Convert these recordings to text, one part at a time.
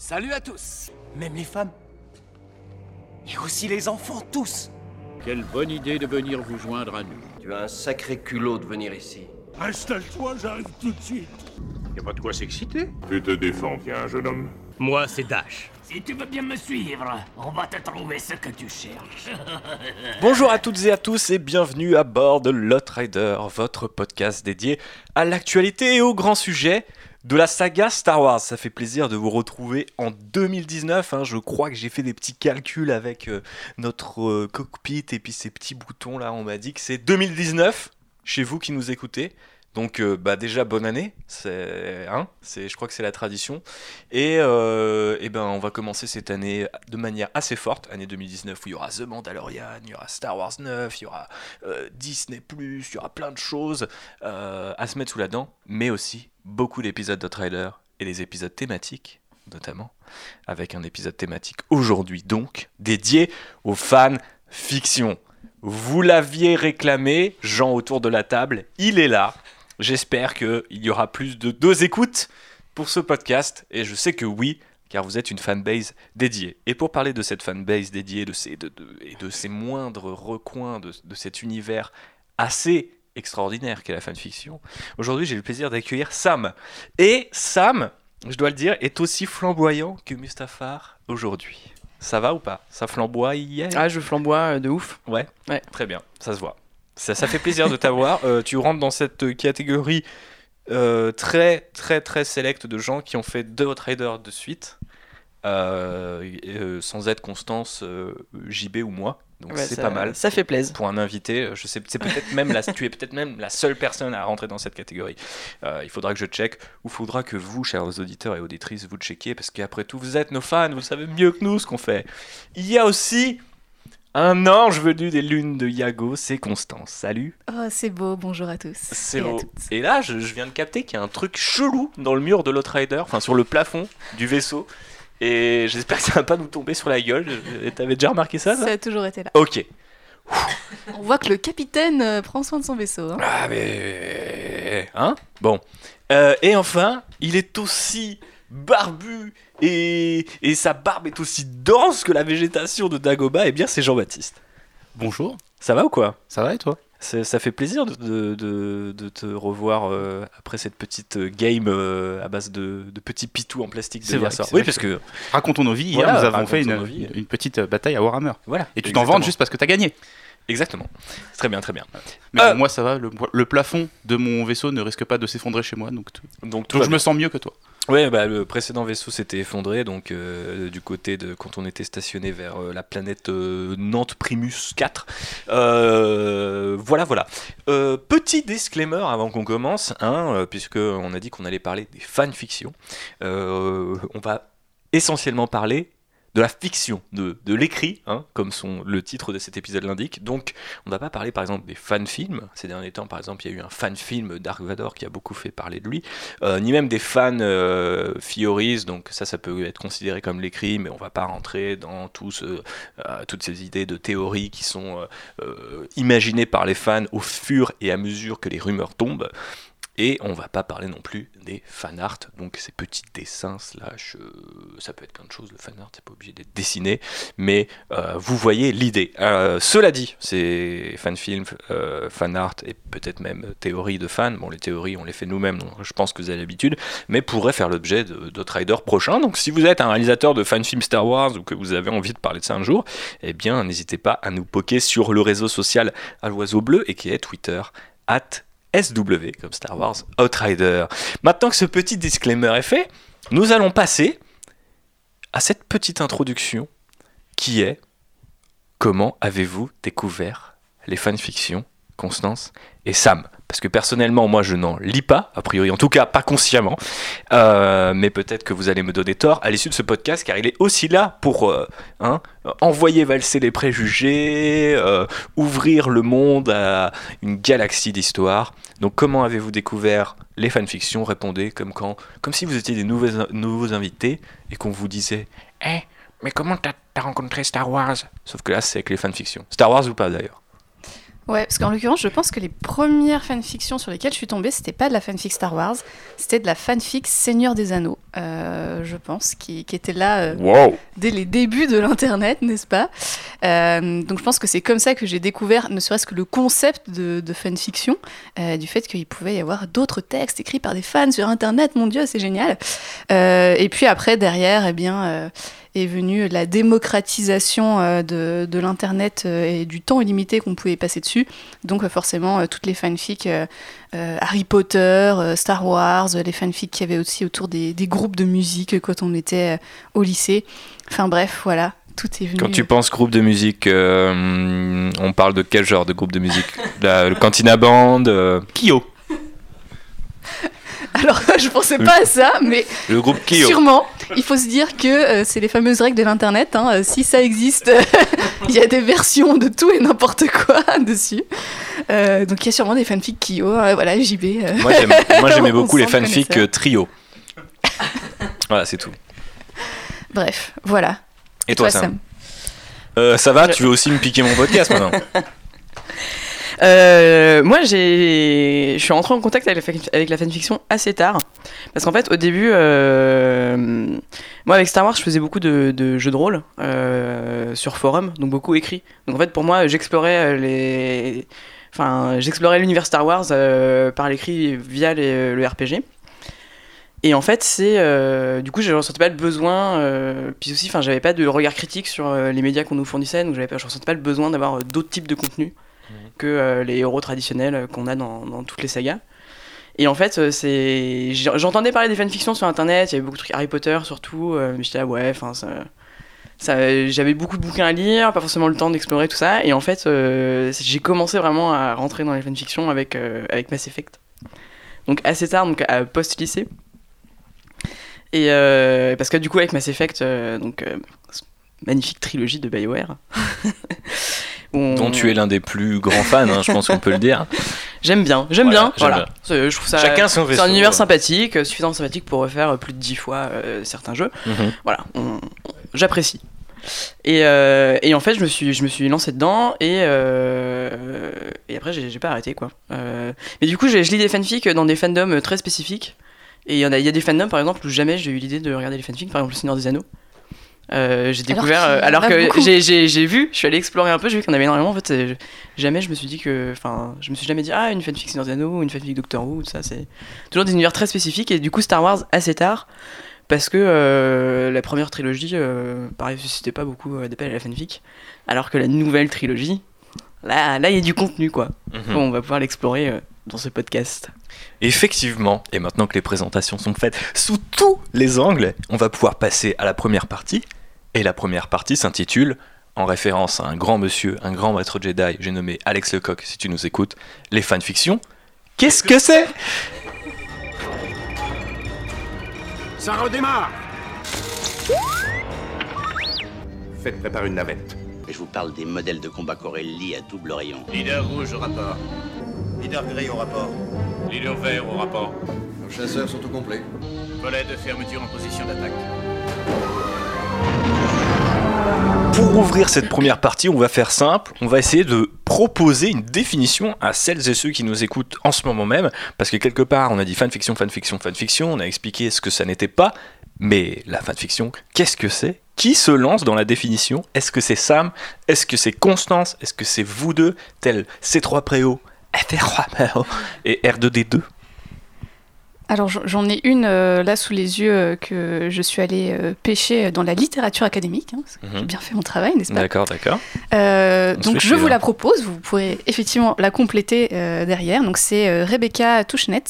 Salut à tous Même les femmes Et aussi les enfants, tous Quelle bonne idée de venir vous joindre à nous. Tu as un sacré culot de venir ici. Installe-toi, j'arrive tout de suite. Y a pas de quoi s'exciter. Tu te défends bien, jeune homme. Moi, c'est Dash. Si tu veux bien me suivre, on va te trouver ce que tu cherches. Bonjour à toutes et à tous et bienvenue à bord de Lot Rider, votre podcast dédié à l'actualité et aux grands sujets de la saga Star Wars. Ça fait plaisir de vous retrouver en 2019. hein. Je crois que j'ai fait des petits calculs avec euh, notre euh, cockpit et puis ces petits boutons là. On m'a dit que c'est 2019 chez vous qui nous écoutez. Donc euh, bah déjà bonne année, c'est hein, c'est je crois que c'est la tradition et, euh, eh ben on va commencer cette année de manière assez forte, année 2019 où il y aura The Mandalorian, il y aura Star Wars 9, il y aura euh, Disney+, il y aura plein de choses à se mettre sous la dent, mais aussi beaucoup d'épisodes de trailer et des épisodes thématiques notamment, avec un épisode thématique aujourd'hui donc dédié aux fans fiction. Vous l'aviez réclamé, Jean autour de la table, il est là. J'espère qu'il y aura plus de deux écoutes pour ce podcast, et je sais que oui, car vous êtes une fanbase dédiée. Et pour parler de cette fanbase dédiée, de ces, de, de- et de ces moindres recoins de, de cet univers assez extraordinaire qu'est la fanfiction, aujourd'hui j'ai le plaisir d'accueillir Sam. Et Sam, je dois le dire, est aussi flamboyant que Mustafar aujourd'hui. Ça va ou pas? Ça flamboie Ah, je flamboie euh, de ouf. Ouais. Ouais. Très bien, ça se voit. Ça, ça fait plaisir de t'avoir. Euh, tu rentres dans cette catégorie euh, très, très, très sélecte de gens qui ont fait deux Outriders de suite, euh, sans être Constance, JB ou moi. Donc Ouais, c'est pas mal. Ça fait plaisir. Pour un invité, je sais, c'est peut-être même la, tu es peut-être même la seule personne à rentrer dans cette catégorie. Euh, il faudra que je check, ou faudra que vous, chers auditeurs et auditrices, vous checkiez, parce qu'après tout, vous êtes nos fans, vous savez mieux que nous ce qu'on fait. Il y a aussi un ange venu des lunes de Yago, c'est Constance. Salut. Oh, c'est beau, bonjour à tous. C'est beau. Et là, je, je viens de capter qu'il y a un truc chelou dans le mur de l'Outrider, enfin sur le plafond du vaisseau. Et j'espère que ça va pas nous tomber sur la gueule. T'avais déjà remarqué ça, Ça a toujours été là. Ok. On voit que le capitaine euh, prend soin de son vaisseau. hein. Ah mais... Hein? Bon. Euh, et enfin, il est aussi barbu et, et sa barbe est aussi dense que la végétation de Dagoba. Eh bien, c'est Jean-Baptiste. Bonjour, Ça va ou quoi? Ça va et toi? Ça fait plaisir de, de- de- de te revoir euh, après cette petite euh, game euh, à base de, de petits pitous en plastique de vrai, hier soir. Oui, vrai parce que Racontons nos vies. Hier, Voilà, nous avons fait une, vies. une petite bataille à Warhammer. voilà. Et tu t'en vantes juste parce que t'as gagné. Exactement. Très bien, très bien. Mais Euh. bon, moi, ça va. Le, le plafond de mon vaisseau ne risque pas de s'effondrer chez moi. Donc, tout- Donc, tout donc va je me sens mieux que toi. Ouais, bah, le précédent vaisseau s'était effondré, donc euh, du côté de quand on était stationné vers euh, la planète euh, Nantes Primus 4. Euh, voilà, voilà. Petit disclaimer avant qu'on commence, hein, puisque on a dit qu'on allait parler des fanfictions. On va essentiellement parler de la fiction, de, l'écrit, hein, comme le titre de cet épisode l'indique. Donc, on ne va pas parler par exemple des fan-films. Ces derniers temps, par exemple, il y a eu un fan-film Dark Vador qui a beaucoup fait parler de lui. Euh, ni même des fans euh, donc ça, ça peut être considéré comme l'écrit, mais on va pas rentrer dans ce- euh, toutes ces idées de théories qui sont euh, euh, imaginées par les fans au fur et à mesure que les rumeurs tombent. Et on va pas parler non plus des fan art, donc ces petits dessins slash, euh, ça peut être plein de choses, le fan art, c'est pas obligé d'être dessiné, mais euh, vous voyez l'idée. Euh, cela dit, c'est fan film, euh, fan art et peut-être même théorie de fans. Bon, les théories, on les fait nous-mêmes, je pense que vous avez l'habitude, mais pourraient faire l'objet de- d'Outriders prochains. Donc si vous êtes un réalisateur de fan film Star Wars ou que vous avez envie de parler de ça un jour, eh bien n'hésitez pas à nous poquer sur le réseau social à l'oiseau bleu et qui est Twitter, at SW comme Star Wars Outrider. Maintenant que ce petit disclaimer est fait, nous allons passer à cette petite introduction qui est comment avez-vous découvert les fanfictions, Constance et Sam? Parce que personnellement, moi, je n'en lis pas, a priori, en tout cas pas consciemment, Euh, mais peut-être que vous allez me donner tort à l'issue de ce podcast, car il est aussi là pour euh, hein, envoyer valser les préjugés, euh, ouvrir le monde à une galaxie d'histoires. Donc, comment avez-vous découvert les fanfictions? Répondez comme quand, comme si vous étiez des nouveaux, invités et qu'on vous disait, eh, mais comment t'as t'as rencontré Star Wars? Sauf que là, c'est avec les fanfictions. Star Wars ou pas d'ailleurs Ouais, parce qu'en l'occurrence, je pense que les premières fanfictions sur lesquelles je suis tombée, c'était pas de la fanfic Star Wars, c'était de la fanfic Seigneur des Anneaux, euh, je pense, qui, qui était là euh, Wow dès les débuts de l'internet, n'est-ce pas? Euh, Donc je pense que c'est comme ça que j'ai découvert, ne serait-ce que le concept de, de fanfiction, du fait qu'il pouvait y avoir d'autres textes écrits par des fans sur internet. Mon Dieu, c'est génial. Et puis après, derrière, eh bien. Est venue la démocratisation euh, de, de l'internet euh, et du temps illimité qu'on pouvait passer dessus. Donc euh, forcément, toutes les fanfics Harry Potter, Star Wars, les fanfics qu'il y avait aussi autour des, des groupes de musique quand on était au lycée. Enfin bref, voilà, tout est venu. Quand tu penses groupe de musique, euh, on parle de quel genre de groupe de musique? La, Le Cantina Band euh, Kyo. Alors je pensais pas à ça, mais Le groupe Kyo sûrement. Il faut se dire que euh, c'est les fameuses règles de l'internet. hein. Euh, Si ça existe, il y a des versions de tout et n'importe quoi dessus. Euh, donc il y a sûrement des fanfics Kyo. voilà, JB. Moi, j'aimais beaucoup les fanfics trio. voilà, c'est tout. Bref, voilà. Et toi, Toi, Sam Euh, Ça va Tu veux aussi me piquer mon podcast maintenant Euh, moi, j'ai, je suis rentré en contact avec la, fanfiction assez tard, parce qu'en fait, au début, euh, moi avec Star Wars, je faisais beaucoup de, jeux de rôle euh, sur forum, donc beaucoup écrit. Donc en fait, pour moi, j'explorais les, enfin, j'explorais l'univers Star Wars par l'écrit via le RPG. Et en fait, c'est du coup, je ressentais pas le besoin, puis aussi, enfin, j'avais pas de regard critique sur les médias qu'on nous fournissait, donc j'avais je ressentais pas le besoin d'avoir d'autres types de contenus que euh, les héros traditionnels qu'on a dans, toutes les sagas. Et en fait, euh, c'est j'entendais parler des fanfictions sur internet, il y avait beaucoup de trucs Harry Potter surtout, euh, mais j'étais là, ouais, enfin, j'avais beaucoup de bouquins à lire, pas forcément le temps d'explorer tout ça, et en fait, j'ai commencé vraiment à rentrer dans les fanfictions avec, avec Mass Effect. Donc assez tard, donc à post-lycée. Et parce que du coup, avec Mass Effect, donc magnifique trilogie de BioWare. on- Dont tu es l'un des plus grands fans, hein, je pense qu'on peut le dire. J'aime bien, j'aime Voilà, bien. Voilà. bien. C'est- Je trouve ça. Chacun son C'est un univers sympathique, euh, suffisamment sympathique pour refaire plus de 10 fois euh, certains jeux. Mhm. Voilà, j'apprécie. Et, euh, et en fait, je me suis, je me suis lancé dedans et, euh, et après, j'ai pas arrêté quoi. Mais du coup, je lis des fanfics dans des fandoms très spécifiques. Et il y, y a des fandoms par exemple où jamais j'ai eu l'idée de regarder les fanfics, par exemple Le Seigneur des Anneaux. Euh, j'ai Alors découvert, euh, alors que j'ai- j'ai j'ai vu, je suis allé explorer un peu, j'ai vu qu'il y en avait énormément. En fait, c'est- jamais je me suis dit que. Enfin, je me suis jamais dit, ah, une fanfic Seigneur des Anneaux, ou une fanfic Doctor Who, tout ça, c'est toujours des univers très spécifiques. Et du coup, Star Wars assez tard, parce que euh, la première trilogie, euh, pareil, suscitait pas beaucoup euh, d'appels à la fanfic, alors que la nouvelle trilogie, là, là, il y a du contenu, quoi. Mhm. Bon, on va pouvoir l'explorer euh, dans ce podcast. Effectivement, et maintenant que les présentations sont faites sous tous les angles, on va pouvoir passer à la première partie. Et la première partie s'intitule, en référence à un grand monsieur, un grand maître Jedi, j'ai nommé Alex Lecoq, si tu nous écoutes, les fanfictions. Qu'est-ce que c'est? Ça redémarre Faites préparer une navette. Je vous parle des modèles de combat Corelli à double rayon. Leader rouge au rapport. Leader gris au rapport. Leader vert au rapport. Nos chasseurs sont au complet. Volet de fermeture en position d'attaque. Pour ouvrir cette première partie, on va faire simple, on va essayer de proposer une définition à celles et ceux qui nous écoutent en ce moment même, parce que quelque part on a dit fanfiction, fanfiction, fanfiction, on a expliqué ce que ça n'était pas, mais la fanfiction, qu'est-ce que c'est? Qui se lance dans la définition? Est-ce que c'est Sam? Est-ce que c'est Constance? Est-ce que c'est vous deux, tel C3 Préau, FR3 Préau et R2D2 Alors j'en- ai une euh, là sous les yeux euh, que je suis allée euh, pêcher dans la littérature académique. hein, J'ai Mhm. bien fait mon travail, n'est-ce pas? D'accord, d'accord. Donc je vous hein. la propose, vous pourrez effectivement la compléter derrière. Donc c'est Rebecca Touchenet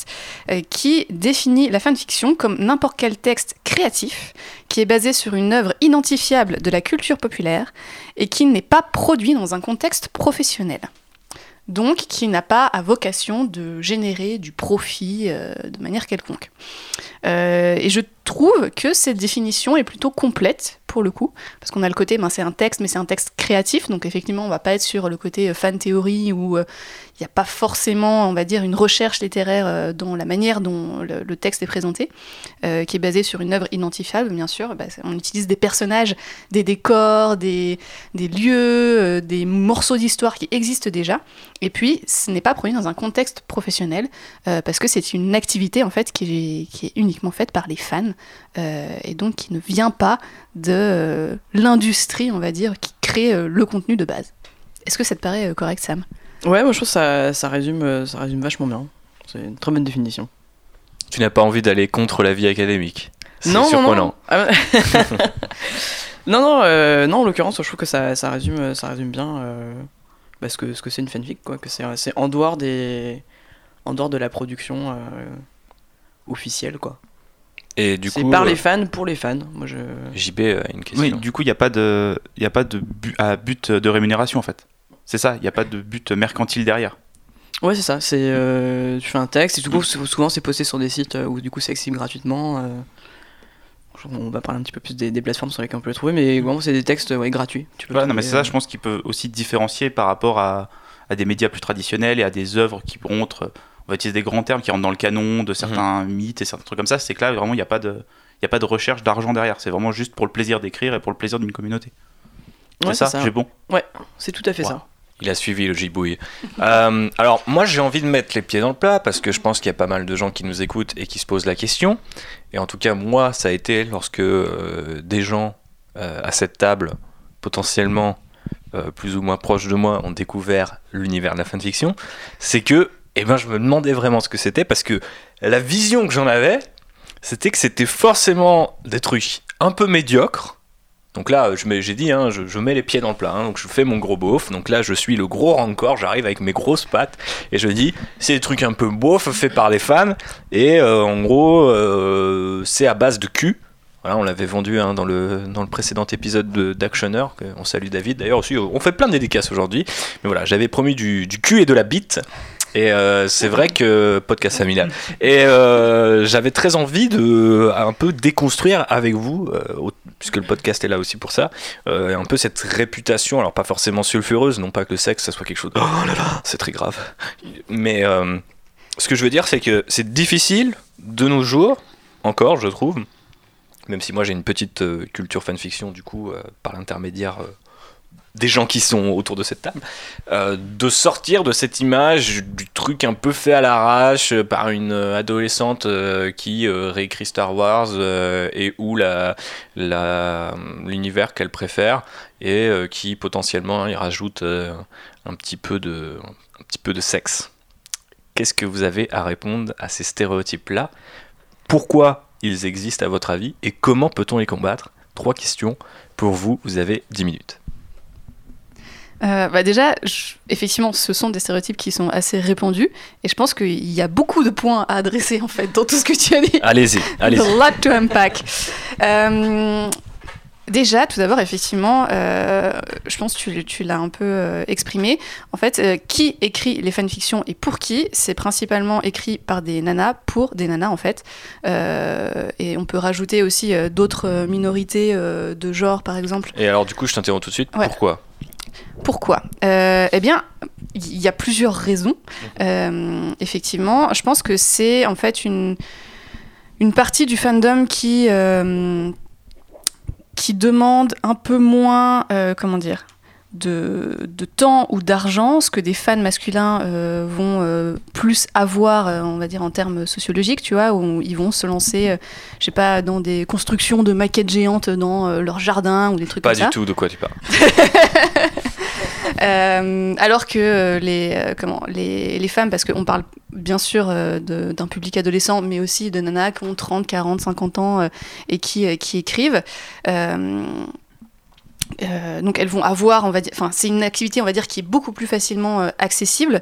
euh, qui définit la fanfiction comme n'importe quel texte créatif qui est basé sur une œuvre identifiable de la culture populaire et qui n'est pas produit dans un contexte professionnel. Donc qui n'a pas à vocation de générer du profit euh, de manière quelconque. Euh, et je trouve que cette définition est plutôt complète pour le coup, parce qu'on a le côté, ben, c'est un texte, mais c'est un texte créatif, donc effectivement, on va pas être sur le côté euh, fan théorie où euh, il n'y a pas forcément, on va dire, une recherche littéraire euh, dans la manière dont le, texte est présenté, euh, qui est basé sur une œuvre identifiable, bien sûr. Bah, on utilise des personnages, des décors, des, des lieux, euh, des morceaux d'histoire qui existent déjà. Et puis, ce n'est pas produit dans un contexte professionnel, euh, parce que c'est une activité en fait qui est, qui est uniquement faite par les fans, euh, et donc qui ne vient pas de euh, l'industrie, on va dire, qui crée euh, le contenu de base. Est-ce que ça te paraît euh, correct, Sam? Ouais, moi je trouve que ça, ça, résume, ça résume vachement bien. C'est une très bonne définition. Tu n'as pas envie d'aller contre la vie académique? C'est Non, surprenant. non. Ah non, non, euh, non, en l'occurrence, je trouve que ça, ça, résume, ça résume bien euh, bah, ce que ce que c'est une fanfic, quoi. Que c'est c'est en dehors des, en dehors de la production euh, officielle, quoi. Et du C'est coup, par euh, les fans pour les fans. Moi, je. JB a une question. Oui, du coup, il n'y a pas de, il y a pas de but, à but de rémunération en fait. C'est ça, il n'y a pas de but mercantile derrière. Ouais, c'est ça. C'est euh, tu fais un texte et du coup, sou- souvent c'est posté sur des sites euh, où du coup c'est accessible gratuitement. euh. On va parler un petit peu plus des, des plateformes sur lesquelles on peut le trouver, mais vraiment c'est des textes ouais, gratuits. Tu peux Voilà, non, mais c'est ça, euh, je pense qu'il peut aussi différencier par rapport à, à des médias plus traditionnels et à des œuvres qui être, on va utiliser des grands termes qui rentrent dans le canon de certains mythes et certains trucs comme ça. C'est que là, vraiment, il n'y a pas de, il y a pas de recherche d'argent derrière. C'est vraiment juste pour le plaisir d'écrire et pour le plaisir d'une communauté. Ouais, c'est ça, j'ai bon. Ouais, c'est tout à fait Wow. ça. Il a suivi le gibouille. Euh, alors, moi, j'ai envie de mettre les pieds dans le plat parce que je pense qu'il y a pas mal de gens qui nous écoutent et qui se posent la question. Et en tout cas, moi, ça a été lorsque euh, des gens euh, à cette table, potentiellement euh, plus ou moins proches de moi, ont découvert l'univers de la fanfiction. C'est que, eh ben, je me demandais vraiment ce que c'était parce que la vision que j'en avais, c'était que c'était forcément des trucs un peu médiocres. Donc là, j'ai dit, hein, je, mets les pieds dans le plat, hein, donc je fais mon gros beauf. Donc là, je suis le gros rancor, j'arrive avec mes grosses pattes et je dis, c'est des trucs un peu beauf faits par les fans. Et euh, en gros, euh, c'est à base de cul. Voilà, on l'avait vendu hein, dans, le, dans le précédent épisode de- d'Actioner. On salue David. D'ailleurs, aussi, on fait plein de dédicaces aujourd'hui. Mais voilà, j'avais promis du cul et de la bite. Et euh, c'est vrai que podcast familial. Et euh, j'avais très envie de un peu déconstruire avec vous, euh, puisque le podcast est là aussi pour ça, un peu cette réputation, alors pas forcément sulfureuse, non pas que le sexe ça soit quelque chose. Oh là là, c'est très grave. Mais ce que je veux dire, c'est que c'est difficile de nos jours, encore, je trouve, même si moi j'ai une petite culture fanfiction, du coup, par l'intermédiaire des gens qui sont autour de cette table, euh, de sortir de cette image du truc un peu fait à l'arrache euh, par une euh, adolescente qui réécrit Star Wars et où la, la- l'univers qu'elle préfère et qui potentiellement y rajoute un petit peu de un petit peu de sexe. Qu'est-ce que vous avez à répondre à ces stéréotypes-là? Pourquoi ils existent à votre avis? Et comment peut-on les combattre? Trois questions pour vous, vous avez 10 minutes. Euh, bah déjà, je- effectivement, ce sont des stéréotypes qui sont assez répandus, et je pense qu'il y a beaucoup de points à adresser en fait dans tout ce que tu as dit. Allez-y, allez-y. A lot to unpack. Euh, déjà, tout d'abord, effectivement, euh, je pense que tu, tu l'as un peu euh, exprimé. En fait, euh, qui écrit les fanfictions et pour qui? C'est principalement écrit par des nanas pour des nanas, en fait. Et on peut rajouter aussi d'autres minorités de genre, par exemple. Et alors du coup, je t'interromps tout de suite. Ouais. Pourquoi? Pourquoi Euh, Eh bien, il y a plusieurs raisons. Euh, effectivement, je pense que c'est en fait une, une partie du fandom qui, euh, qui demande un peu moins, comment dire, de, de temps ou d'argent, ce que des fans masculins euh, vont euh, plus avoir, euh, on va dire en termes sociologiques, tu vois, où ils vont se lancer, je sais pas, dans des constructions de maquettes géantes dans leur jardin ou des trucs Pas comme du ça. tout de quoi tu parles. Euh, alors que les, euh, comment, les, les femmes, parce qu'on parle bien sûr euh, d'un public adolescent, mais aussi de nanas qui ont 30, 40, 50 ans et qui, qui écrivent. Euh, donc elles vont avoir, on va dire, enfin c'est une activité, on va dire, qui est beaucoup plus facilement euh, accessible.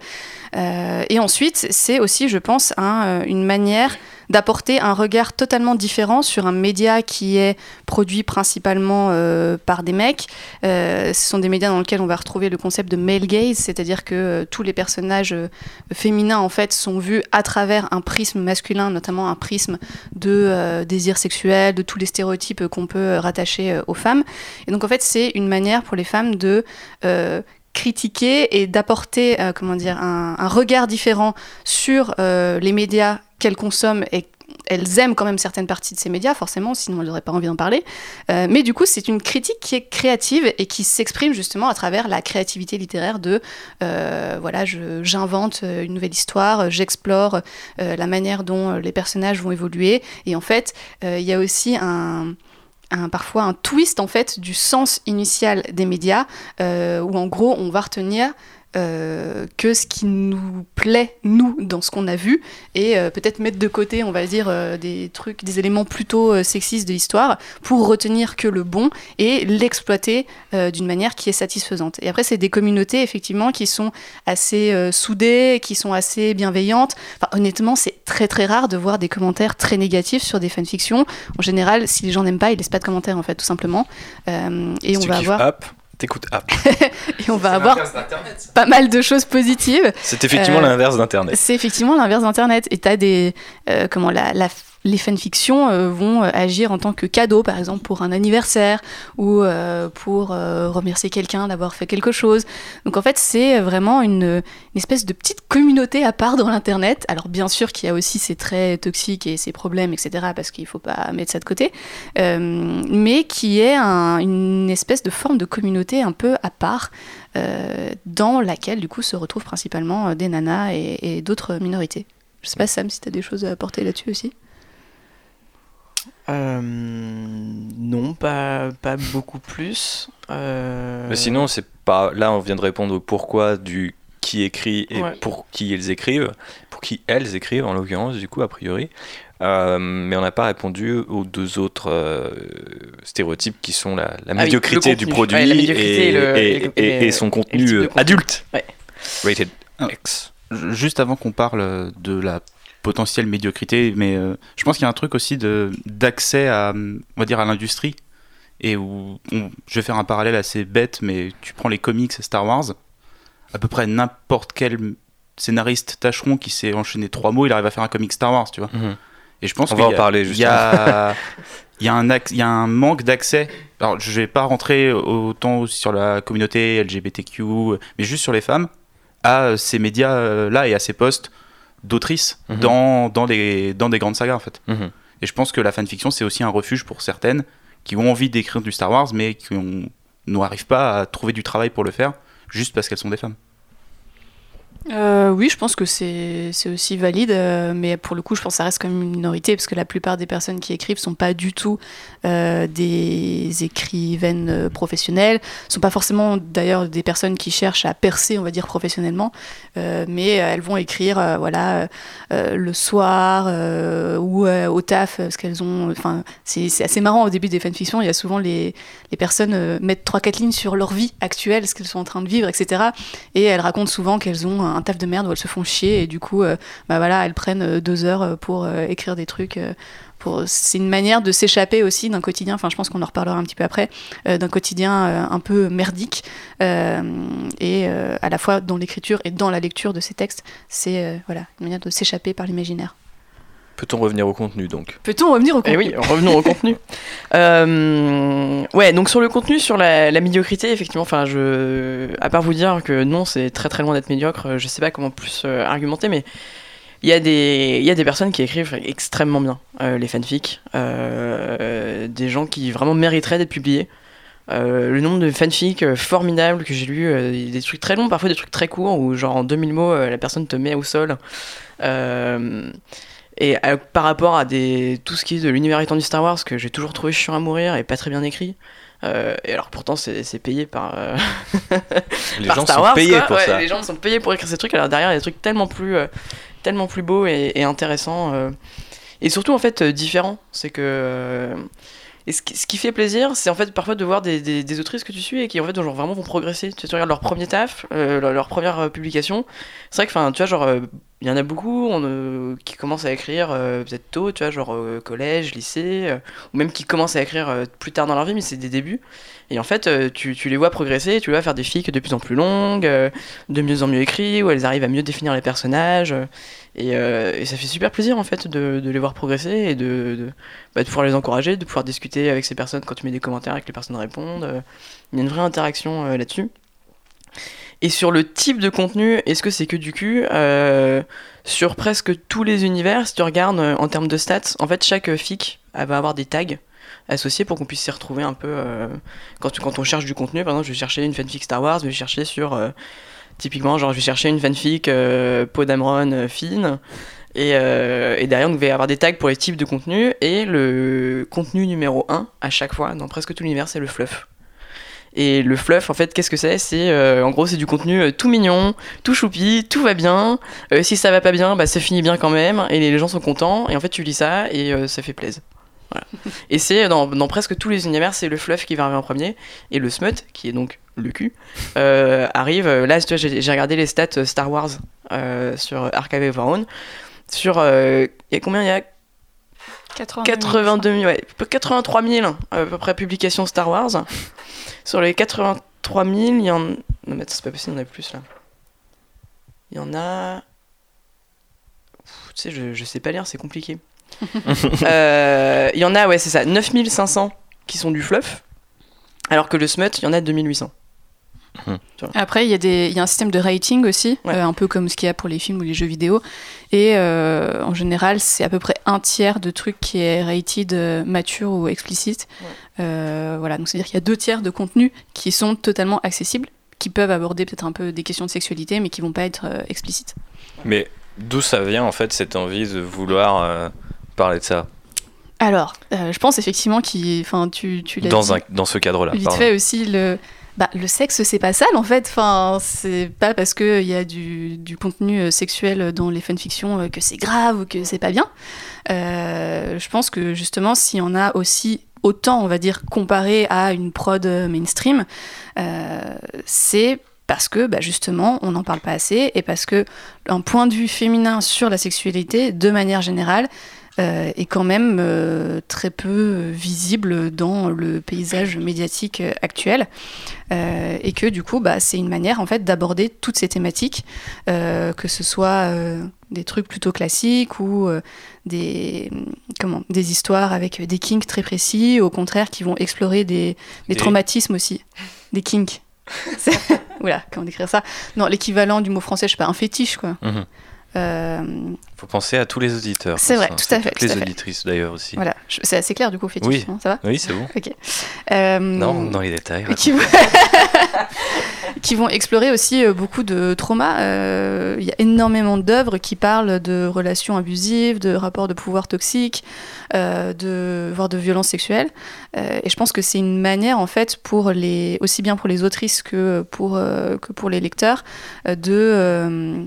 Euh, et ensuite, c'est aussi, je pense, un, une manière d'apporter un regard totalement différent sur un média qui est produit principalement euh, par des mecs. Euh, ce sont des médias dans lesquels on va retrouver le concept de male gaze, c'est-à-dire que euh, tous les personnages féminins en fait sont vus à travers un prisme masculin, notamment un prisme de désir sexuel, de tous les stéréotypes qu'on peut rattacher aux femmes. Et donc en fait, c'est une manière pour les femmes de critiquer et d'apporter comment dire un, regard différent sur les médias qu'elles consomment et elles aiment quand même certaines parties de ces médias, forcément, sinon elles n'auraient pas envie d'en parler. Euh, mais du coup, c'est une critique qui est créative et qui s'exprime justement à travers la créativité littéraire de, euh, voilà, j'invente euh, une nouvelle histoire, j'explore la manière dont les personnages vont évoluer. Et en fait, il y a aussi un un- parfois un twist en fait du sens initial des médias où en gros on va retenir euh, que ce qui nous plaît nous dans ce qu'on a vu et euh, peut-être mettre de côté on va dire euh, des trucs des éléments plutôt sexistes de l'histoire pour retenir que le bon et l'exploiter d'une manière qui est satisfaisante. Et après c'est des communautés effectivement qui sont assez soudées qui sont assez bienveillantes. Enfin, honnêtement c'est très très rare de voir des commentaires très négatifs sur des fanfictions. En général, si les gens n'aiment pas, ils laissent pas de commentaires en fait, tout simplement. Et Si on va avoir t'écoutes App. et on va avoir pas mal de choses positives. C'est effectivement Euh, l'inverse d'Internet. C'est effectivement l'inverse d'Internet. Et t'as des euh, comment la, la- les fanfictions euh, vont euh, agir en tant que cadeau, par exemple pour un anniversaire ou euh, pour remercier quelqu'un d'avoir fait quelque chose. Donc en fait, c'est vraiment une, espèce de petite communauté à part dans l'Internet. Alors bien sûr qu'il y a aussi ses traits toxiques et ses problèmes, etc. Parce qu'il faut pas mettre ça de côté. Mais qui est un- une espèce de forme de communauté un peu à part. dans laquelle du coup se retrouvent principalement des nanas et, et d'autres minorités. Je sais pas Sam si tu as des choses à apporter là-dessus aussi. Euh, non, pas, pas beaucoup plus. Euh, Mais sinon, c'est pas. Là, on vient de répondre au pourquoi du qui écrit et Ouais. pour qui ils écrivent, pour qui elles écrivent en l'occurrence, du coup, a priori. Euh, mais on n'a pas répondu aux deux autres euh, stéréotypes qui sont la, la Ah oui, médiocrité du produit Ouais, la médiocrité et, et le- et- et le- et- et- et son contenu adulte. Ouais. Rated Ah. X. Juste avant qu'on parle de la potentielle médiocrité, mais euh, je pense qu'il y a un truc aussi de d'accès à, on va dire, à l'industrie. Et où, on- je vais faire un parallèle assez bête, mais tu prends les comics Star Wars, à peu près n'importe quel scénariste tâcheron qui s'est enchaîné trois mots, il arrive à faire un comic Star Wars, tu vois. Mhm. Et je pense qu'il va y y a, il y a un y a un manque d'accès. Alors, je vais pas rentrer autant sur la communauté LGBTQ, mais juste sur les femmes, à ces médias-là et à ces postes d'autrices Mhm. dans, dans, des, dans des grandes sagas, en fait. Mhm. Et je pense que la fanfiction, c'est aussi un refuge pour certaines qui ont envie d'écrire du Star Wars, mais qui n'arrivent pas à trouver du travail pour le faire, juste parce qu'elles sont des femmes. Euh, oui, je pense que c'est aussi valide, euh, mais pour le coup, je pense que ça reste quand même une minorité, parce que la plupart des personnes qui écrivent sont pas du tout euh, des écrivaines professionnelles, sont pas forcément d'ailleurs des personnes qui cherchent à percer, on va dire, professionnellement, mais elles vont écrire voilà, le soir ou au taf, parce qu'elles ont. C'est assez marrant au début des fanfictions, il y a souvent les, les personnes mettent 3-4 lignes sur leur vie actuelle, ce qu'elles sont en train de vivre, etc. Et elles racontent souvent qu'elles ont un taf de merde où elles se font chier et du coup, euh, bah voilà, elles prennent euh, deux heures euh, pour écrire des trucs. pour... C'est une manière de s'échapper aussi d'un quotidien, enfin je pense qu'on en reparlera un petit peu après, d'un quotidien un peu merdique. et à la fois dans l'écriture et dans la lecture de ces textes, c'est voilà, une manière de s'échapper par l'imaginaire. Peut-on revenir au contenu donc Peut-on revenir au Eh contenu oui, revenons au contenu. Euh, ouais, donc sur le contenu, sur la, la médiocrité, effectivement, enfin, je, à part vous dire que non, c'est très très loin d'être médiocre, je sais pas comment plus euh, argumenter, mais il y a des, il y a des personnes qui écrivent extrêmement bien euh, les fanfics, euh, des gens qui vraiment mériteraient d'être publiés. Euh, le nombre de fanfics euh, formidables que j'ai lu, euh, des trucs très longs, parfois des trucs très courts, où genre en 2000 mots, euh, la personne te met au sol. Euh, et euh, par rapport à des, tout ce qui est de l'univers étendu Star Wars, que j'ai toujours trouvé chiant à mourir et pas très bien écrit. euh, et alors pourtant c'est payé par, euh, Les par gens Star sont Wars, payés quoi. pour Ouais, ça. Les gens sont payés pour écrire ces trucs. Alors derrière il y a des trucs tellement plus, euh, tellement plus beaux et, et intéressants. et surtout en fait différents. C'est que Et ce qui, fait plaisir, c'est en fait parfois de voir des, des, des autrices que tu suis et qui en fait genre vraiment vont progresser. Tu, sais, tu regardes leur premier taf, euh, leur, leur première euh, publication. C'est vrai que tu vois genre euh, il y en a beaucoup euh, qui commencent à écrire euh, peut-être tôt, tu vois genre euh, collège, lycée, euh, ou même qui commencent à écrire euh, plus tard dans leur vie, mais c'est des débuts. Et en fait euh, tu, les vois progresser, tu les vois faire des fics de plus en plus longues, euh, de mieux en mieux écrits, où elles arrivent à mieux définir les personnages. Euh, et, ça fait super plaisir en fait de, les voir progresser et bah, de pouvoir les encourager, de pouvoir discuter avec ces personnes quand tu mets des commentaires et que les personnes répondent. euh, Il y a une vraie interaction euh, là-dessus. Et sur le type de contenu, est-ce que c'est que du cul Sur presque tous les univers, si tu regardes en termes de stats, en fait chaque fic va avoir des tags associés pour qu'on puisse s'y retrouver un peu quand, quand on cherche du contenu. Par exemple, je vais chercher une fanfic Star Wars, je vais chercher sur typiquement genre je vais chercher une fanfic euh, Poe Dameron euh, Finn. Et, euh, derrière, donc, il va y avoir des tags pour les types de contenus. Et le contenu numéro 1, à chaque fois, dans presque tout l'univers, c'est le fluff. Et le fluff, en fait, qu'est-ce que c'est? C'est en gros, c'est du contenu tout mignon, tout choupi, tout va bien. Si ça va pas bien, bah ça finit bien quand même. Et les, gens sont contents. Et en fait, tu lis ça et ça fait plaisir. Voilà. Et c'est dans, dans presque tous les univers, c'est le fluff qui va arriver en premier. Et le smut, qui est donc le cul, euh, arrive. euh, Là, tu vois, j'ai regardé les stats euh, Star Wars euh, sur Archive of Our Own. Sur. euh, Il y a combien Il y a 82 000, 82 000, ouais, 83 000 à peu près publications Star Wars. Sur les 83 000, il y en. Non, mais c'est pas possible, il y en a plus là. Il y en a. Pff, Tu sais, je, je sais pas lire, c'est compliqué. Euh, Il y en a, ouais, c'est ça, 9500 qui sont du fluff, alors que le smut, il y en a 2800. Après, il y, a des- il y a un système de rating aussi, Ouais. euh, un peu comme ce qu'il y a pour les films ou les jeux vidéo. Et euh, en général, c'est à peu près un tiers de trucs qui est rated euh, mature ou explicite. Euh, voilà, donc c'est-à-dire qu'il y a deux tiers de contenus qui sont totalement accessibles, qui peuvent aborder peut-être un peu des questions de sexualité, mais qui vont pas être euh, explicites. Mais d'où ça vient en fait cette envie de vouloir euh, parler de ça Alors, euh, je pense effectivement qu'il. Enfin, tu, tu l'as dans, dit. un, dans ce cadre-là Vite pardon. fait aussi, le, bah, le sexe, c'est pas sale en fait. Enfin, c'est pas parce qu'il y a du, du contenu euh, sexuel dans les fanfictions euh, que c'est grave ou que c'est pas bien. Euh, je pense que justement, s'il y en a aussi autant, on va dire, comparé à une prod mainstream, euh, c'est parce que bah, justement on n'en parle pas assez et parce que un point de vue féminin sur la sexualité de manière générale est quand même euh, très peu euh, visible dans le paysage médiatique euh, actuel Euh, et que du coup bah, c'est une manière en fait d'aborder toutes ces thématiques euh, que ce soit euh, des trucs plutôt classiques ou euh, des comment des histoires avec des kinks très précis au contraire qui vont explorer des, traumatismes aussi des kinks Oula, comment décrire ça? Non, l'équivalent du mot français, je sais pas, un fétiche, quoi. Mhm. Euh, faut penser à tous les auditeurs C'est vrai, ça, tout à fait, toutes tout les à fait. auditrices d'ailleurs aussi voilà, c'est assez clair du coup, fétiche, Oui. ça va oui c'est bon Ok. Euh, non dans les détails qui, vont... qui vont explorer aussi euh, beaucoup de traumas. Euh, Il y a énormément d'œuvres qui parlent de relations abusives, de rapports de pouvoir toxiques, euh, de, voire de violences sexuelles. Et je pense que c'est une manière, en fait, pour les, aussi bien pour les autrices que pour, que pour les lecteurs, de...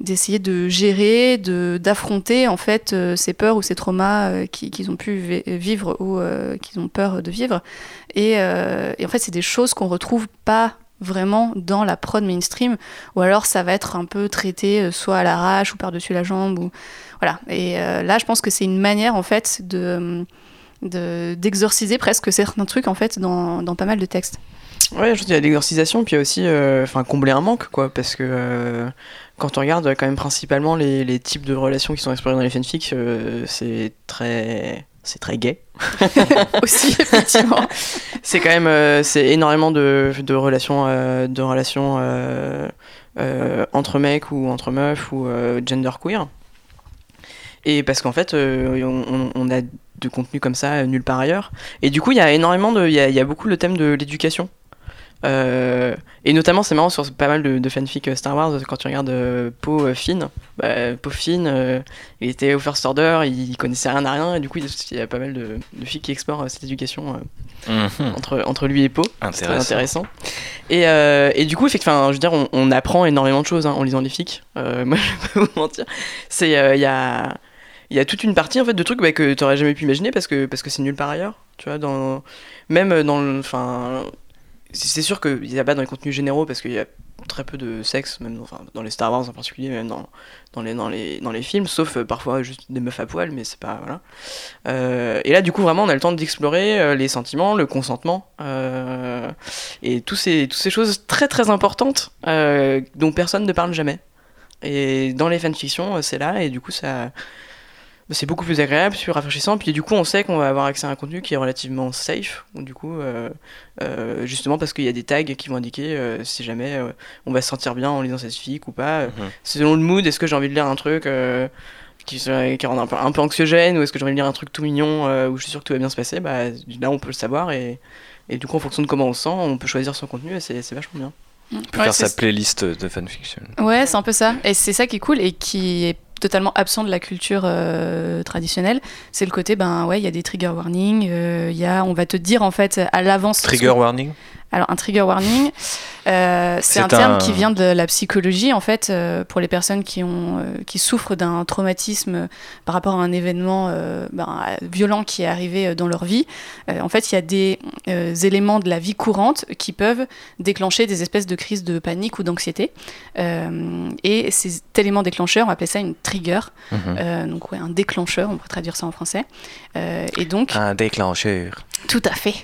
d'essayer de gérer, de d'affronter en fait euh, ces peurs ou ces traumas euh, qui- qu'ils ont pu vi- vivre ou euh, qu'ils ont peur de vivre. Et, en fait, c'est des choses qu'on retrouve pas vraiment dans la prod mainstream, ou alors ça va être un peu traité soit à l'arrache ou par-dessus la jambe, ou voilà. Et là, je pense que c'est une manière en fait de de- d'exorciser presque certains trucs en fait dans, dans pas mal de textes. Ouais, je pense qu'il y a l'exorcisation, puis il y a aussi euh, combler un manque, quoi, parce que quand on regarde quand même principalement les, les types de relations qui sont explorées dans les fanfics, euh, c'est très. C'est très gay. Aussi, effectivement. c'est quand même euh, c'est énormément de, de relations euh, de relations entre mecs ou entre meufs ou genderqueer et parce qu'en fait on, on a de contenu comme ça nulle part ailleurs et du coup il y a énormément de il y a, il y a beaucoup le thème de l'éducation Euh, et notamment c'est marrant sur pas mal de, de fanfic euh, Star Wars quand tu regardes euh, Poe euh, Finn bah, Poe Finn euh, il était au First Order il, connaissait rien à rien et du coup il y a- pas mal de, de filles qui explorent cette éducation Mhm. entre, entre lui et Poe. C'est très Intéressant. intéressant. Et, et du coup, effectivement, je veux dire, on, on apprend énormément de choses hein, en lisant les fics. Moi, je peux pas vous mentir. C'est, il y a, il y a toute une partie en fait de trucs bah, que t'aurais jamais pu imaginer parce que parce que c'est nulle part ailleurs. Tu vois, dans même dans le, enfin, c'est sûr qu'il y a pas dans les contenus généraux parce qu'il y a très peu de sexe, même dans, les Star Wars en particulier, même dans, dans, les, dans, les, dans les films, sauf euh, parfois juste des meufs à poil, mais c'est pas. Voilà. Euh, et là, du coup, vraiment, on a le temps d'explorer euh, les sentiments, le consentement, et tous ces, toutes ces choses très très importantes dont personne ne parle jamais. Et dans les fanfictions, c'est là, et du coup, ça. Bah, C'est beaucoup plus agréable, plus rafraîchissant, puis du coup on sait qu'on va avoir accès à un contenu qui est relativement safe, donc du coup euh, euh, justement parce qu'il y a des tags qui vont indiquer euh, si jamais euh, on va se sentir bien en lisant cette fic ou pas. Mhm. Selon le mood, est-ce que j'ai envie de lire un truc euh, qui, rend un peu, un peu anxiogène ou est-ce que j'ai envie de lire un truc tout mignon euh, où je suis sûr que tout va bien se passer? Bah, Là on peut le savoir et, et du coup en fonction de comment on se sent, on peut choisir son contenu et c'est c'est vachement bien. On peut faire sa playlist de fanfiction. Ouais, c'est un peu ça. Et c'est ça qui est cool et qui est totalement absent de la culture euh, traditionnelle. C'est le côté, ben ouais, il y a des trigger warnings, euh, il y a, on va te dire en fait à l'avance. Trigger warning? Alors un trigger warning, euh, c'est un terme un- qui vient de la psychologie en fait euh, pour les personnes qui ont euh, qui souffrent d'un traumatisme par rapport à un événement ben, violent qui est arrivé dans leur vie. En fait, il y a des éléments de la vie courante qui peuvent déclencher des espèces de crises de panique ou d'anxiété. Et ces éléments déclencheurs, on appeler ça une trigger. Mhm. Donc ouais, un déclencheur, on pourrait traduire ça en français. Et donc Un déclencheur. tout à fait.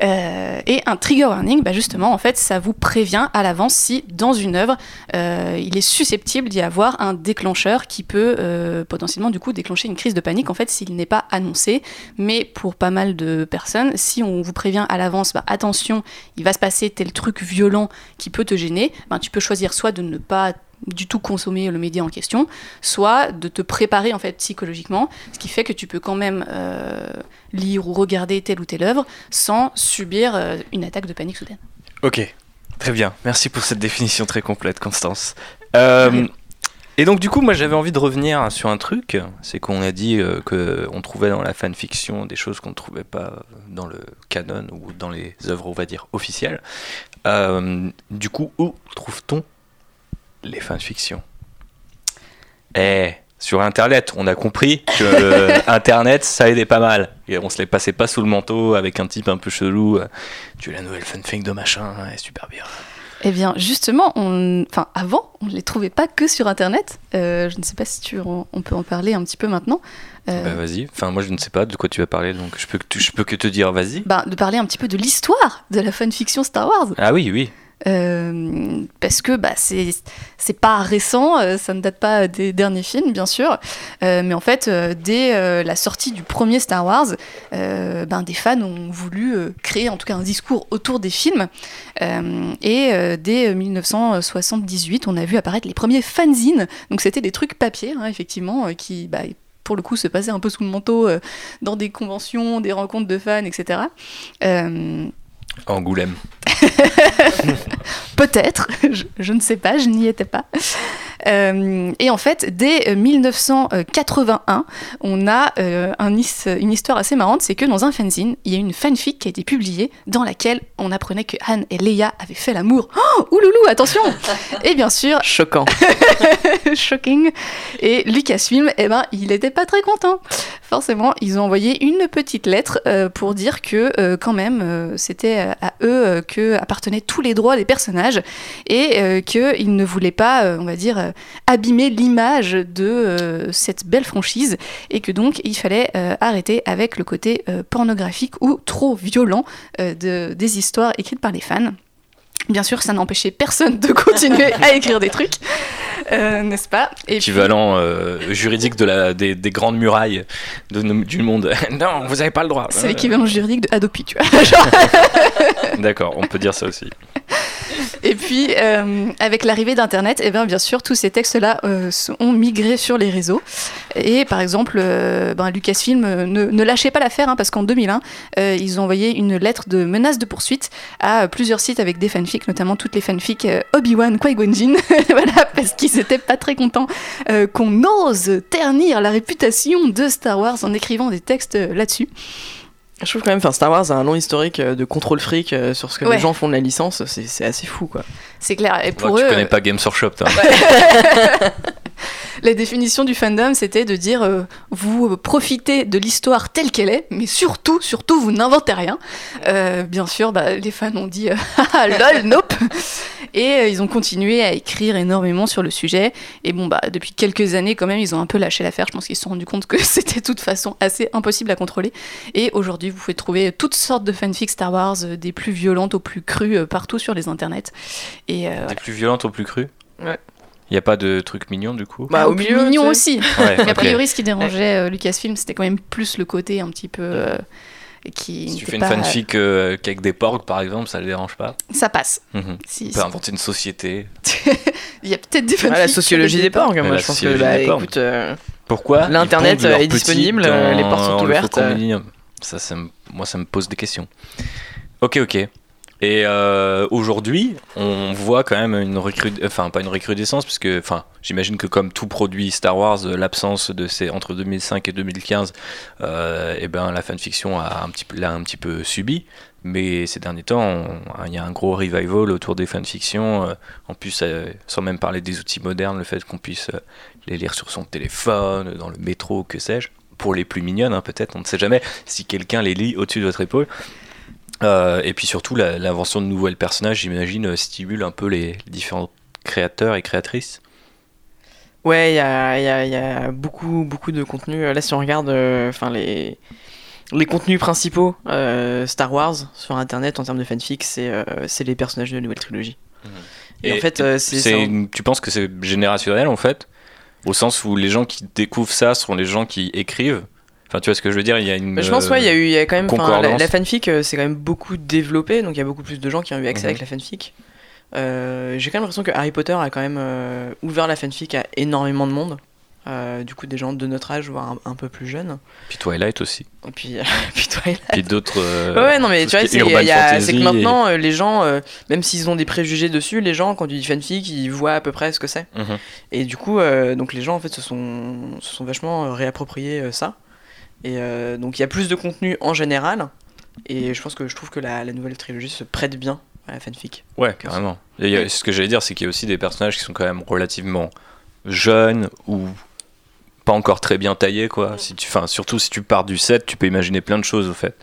Et un trigger warning, bah justement, en fait, ça vous prévient à l'avance si dans une œuvre, euh, il est susceptible d'y avoir un déclencheur qui peut euh, potentiellement du coup déclencher une crise de panique, en fait, s'il n'est pas annoncé. Mais pour pas mal de personnes, si on vous prévient à l'avance, bah, attention, il va se passer tel truc violent qui peut te gêner, ben, tu peux choisir soit de ne pas du tout consommer le média en question, soit de te préparer en fait psychologiquement, ce qui fait que tu peux quand même euh, lire ou regarder telle ou telle œuvre sans subir euh, une attaque de panique soudaine. Ok, très bien. Merci pour cette définition très complète, Constance. Euh, et donc du coup, moi j'avais envie de revenir sur un truc, c'est qu'on a dit que on trouvait dans la fanfiction des choses qu'on ne trouvait pas dans le canon ou dans les œuvres, on va dire, officielles. Du coup, où trouve-t-on les fanfictions Eh, sur Internet, on a compris que Internet, ça aidait pas mal. Et on se les passait pas sous le manteau avec un type un peu chelou. euh, tu es la nouvelle fanfic de machin, ouais, super bien. Eh bien, justement, on... enfin, avant, on ne les trouvait pas que sur Internet. Euh, je ne sais pas si tu en- on peut en parler un petit peu maintenant. Euh, Bah vas-y. Enfin, moi je ne sais pas de quoi tu vas parler, donc je peux que, tu- je peux que te dire vas-y. ben, de parler un petit peu de l'histoire de la fanfiction Star Wars. Ah oui, oui. Euh, parce que bah, c'est pas récent, euh, ça ne date pas des derniers films, bien sûr, Euh, mais en fait, dès la sortie du premier Star Wars, ben, des fans ont voulu créer en tout cas un discours autour des films. Et dès 1978, on a vu apparaître les premiers fanzines. Donc c'était des trucs papier, hein, effectivement, qui bah, pour le coup se passaient un peu sous le manteau dans des conventions, des rencontres de fans, etc. Angoulême. Peut-être, je, ne sais pas, je n'y étais pas. Euh, et en fait, dès euh, 1981, on a euh, un une histoire assez marrante, c'est que dans un fanzine, il y a une fanfic qui a été publiée dans laquelle on apprenait que Han et Leia avaient fait l'amour. Oh, ouloulou, attention Et bien sûr, Choquant. shocking. Et Lucasfilm, eh ben, il n'était pas très content. Forcément, ils ont envoyé une petite lettre euh, pour dire que euh, quand même, euh, c'était à eux euh, que appartenaient tous les droits des personnages et euh, qu'ils ne voulaient pas, euh, on va dire, euh, abîmer l'image de euh, cette belle franchise et que donc il fallait euh, arrêter avec le côté pornographique ou trop violent de, des histoires écrites par les fans. Bien sûr, ça n'empêchait personne de continuer à écrire des trucs, euh, n'est-ce pas? Puis- Équivalent euh, juridique de la, des, des grandes murailles de, du monde. non, vous n'avez pas le droit. C'est l'équivalent juridique de Adopi, tu vois. Genre- D'accord, on peut dire ça aussi. Et puis, euh, avec l'arrivée d'Internet, eh bien, bien sûr, tous ces textes-là euh, ont migré sur les réseaux. Et par exemple, euh, ben, Lucasfilm ne, lâchait pas l'affaire, hein, parce qu'en 2001, euh, ils ont envoyé une lettre de menace de poursuite à plusieurs sites avec des fanfics, notamment toutes les fanfics Obi-Wan, Qui-Gon Jinn, parce qu'ils n'étaient pas très contents qu'on ose ternir la réputation de Star Wars en écrivant des textes là-dessus. Je trouve quand même, enfin, Star Wars a un long historique euh, de contrôle fric euh, sur ce que Ouais. les gens font de la licence, c'est c'est assez fou quoi. C'est clair. Et pour Ouais, eux, tu connais pas Games Workshop, toi. la définition du fandom, c'était de dire euh, vous profitez de l'histoire telle qu'elle est, mais surtout, surtout, vous n'inventez rien. Euh, bien sûr, bah, les fans ont dit euh, Ah, lol, nope. Et euh, ils ont continué à écrire énormément sur le sujet. Et bon, bah, depuis quelques années, quand même, ils ont un peu lâché l'affaire. Je pense qu'ils se sont rendus compte que c'était de toute façon assez impossible à contrôler. Et aujourd'hui, vous pouvez trouver toutes sortes de fanfics Star Wars, euh, des plus violentes aux plus crues, euh, partout sur les internets. Et euh, Des voilà. plus violentes au plus cru? Ouais. Il n'y a pas de trucs mignons du coup Bah, Ah, au milieu, mignon aussi. Ouais, a priori, ce qui dérangeait euh, Lucasfilm, c'était quand même plus le côté un petit peu. euh, qui Si tu fais une pas- fanfic euh, qu'avec des porcs par exemple, ça le dérange pas Ça passe. Mhm. Si, On peut inventer une société. Il y a peut-être des Ah, la fanfics sociologie des porcs, moi la je pense que sociologie bah, des porcs. écoute, euh, Pourquoi L'Internet, est disponible, dans euh, les portes sont ouvertes, euh. Ça, ça me- moi, ça me pose des questions. Ok, ok. Et euh, aujourd'hui, on voit quand même une recrudescence, enfin pas une recrudescence, parce que, enfin, j'imagine que comme tout produit Star Wars, euh, l'absence de ces entre 2005 et 2015, euh, et ben la fanfiction a un petit l'a un petit peu subi. Mais ces derniers temps, il y a un gros revival autour des fanfictions. en plus, sans même parler des outils modernes, le fait qu'on puisse les lire sur son téléphone, dans le métro, que sais-je. Pour les plus mignonnes, hein, peut-être, on ne sait jamais si quelqu'un les lit au-dessus de votre épaule. Euh, et puis surtout, l'invention de nouveaux personnages, j'imagine, euh, stimule un peu les, les différents créateurs et créatrices. Ouais, il y a, il y a- il y a beaucoup, beaucoup de contenu. Là, si on regarde euh, les, les contenus principaux euh, Star Wars sur Internet en termes de fanfic, c'est euh, les personnages de la nouvelle trilogie. Et, en fait, c'est... un- tu penses que c'est générationnel en fait? Au sens où les gens qui découvrent ça seront les gens qui écrivent? Enfin, tu vois ce que je veux dire Il y a une. Je pense ouais, il y a eu, il y a quand même, la, fanfic, euh, c'est quand même beaucoup développé, donc il y a beaucoup plus de gens qui ont eu accès Mhm. avec la fanfic. Euh, J'ai quand même l'impression que Harry Potter a quand même euh, ouvert la fanfic à énormément de monde. Euh, du coup, des gens de notre âge, voire un, un peu plus jeunes. Puis Twilight aussi. Et puis, puis Twilight. Puis d'autres. euh, Ouais, non, mais tu vois, c'est que maintenant, euh, les gens, euh, même s'ils ont des préjugés dessus, les gens, quand tu dis fanfic, ils voient à peu près ce que c'est. Mhm. Et du coup, euh, donc les gens, en fait, se sont, se sont vachement euh, réappropriés euh, ça. Et euh, donc, il y a plus de contenu en général. Et je pense que je trouve que la, la nouvelle trilogie se prête bien à la fanfic. Ouais, carrément. Et a- ce que j'allais dire, c'est qu'il y a aussi des personnages qui sont quand même relativement jeunes ou pas encore très bien taillés, quoi. Si tu, surtout si tu pars du set, tu peux imaginer plein de choses, au fait.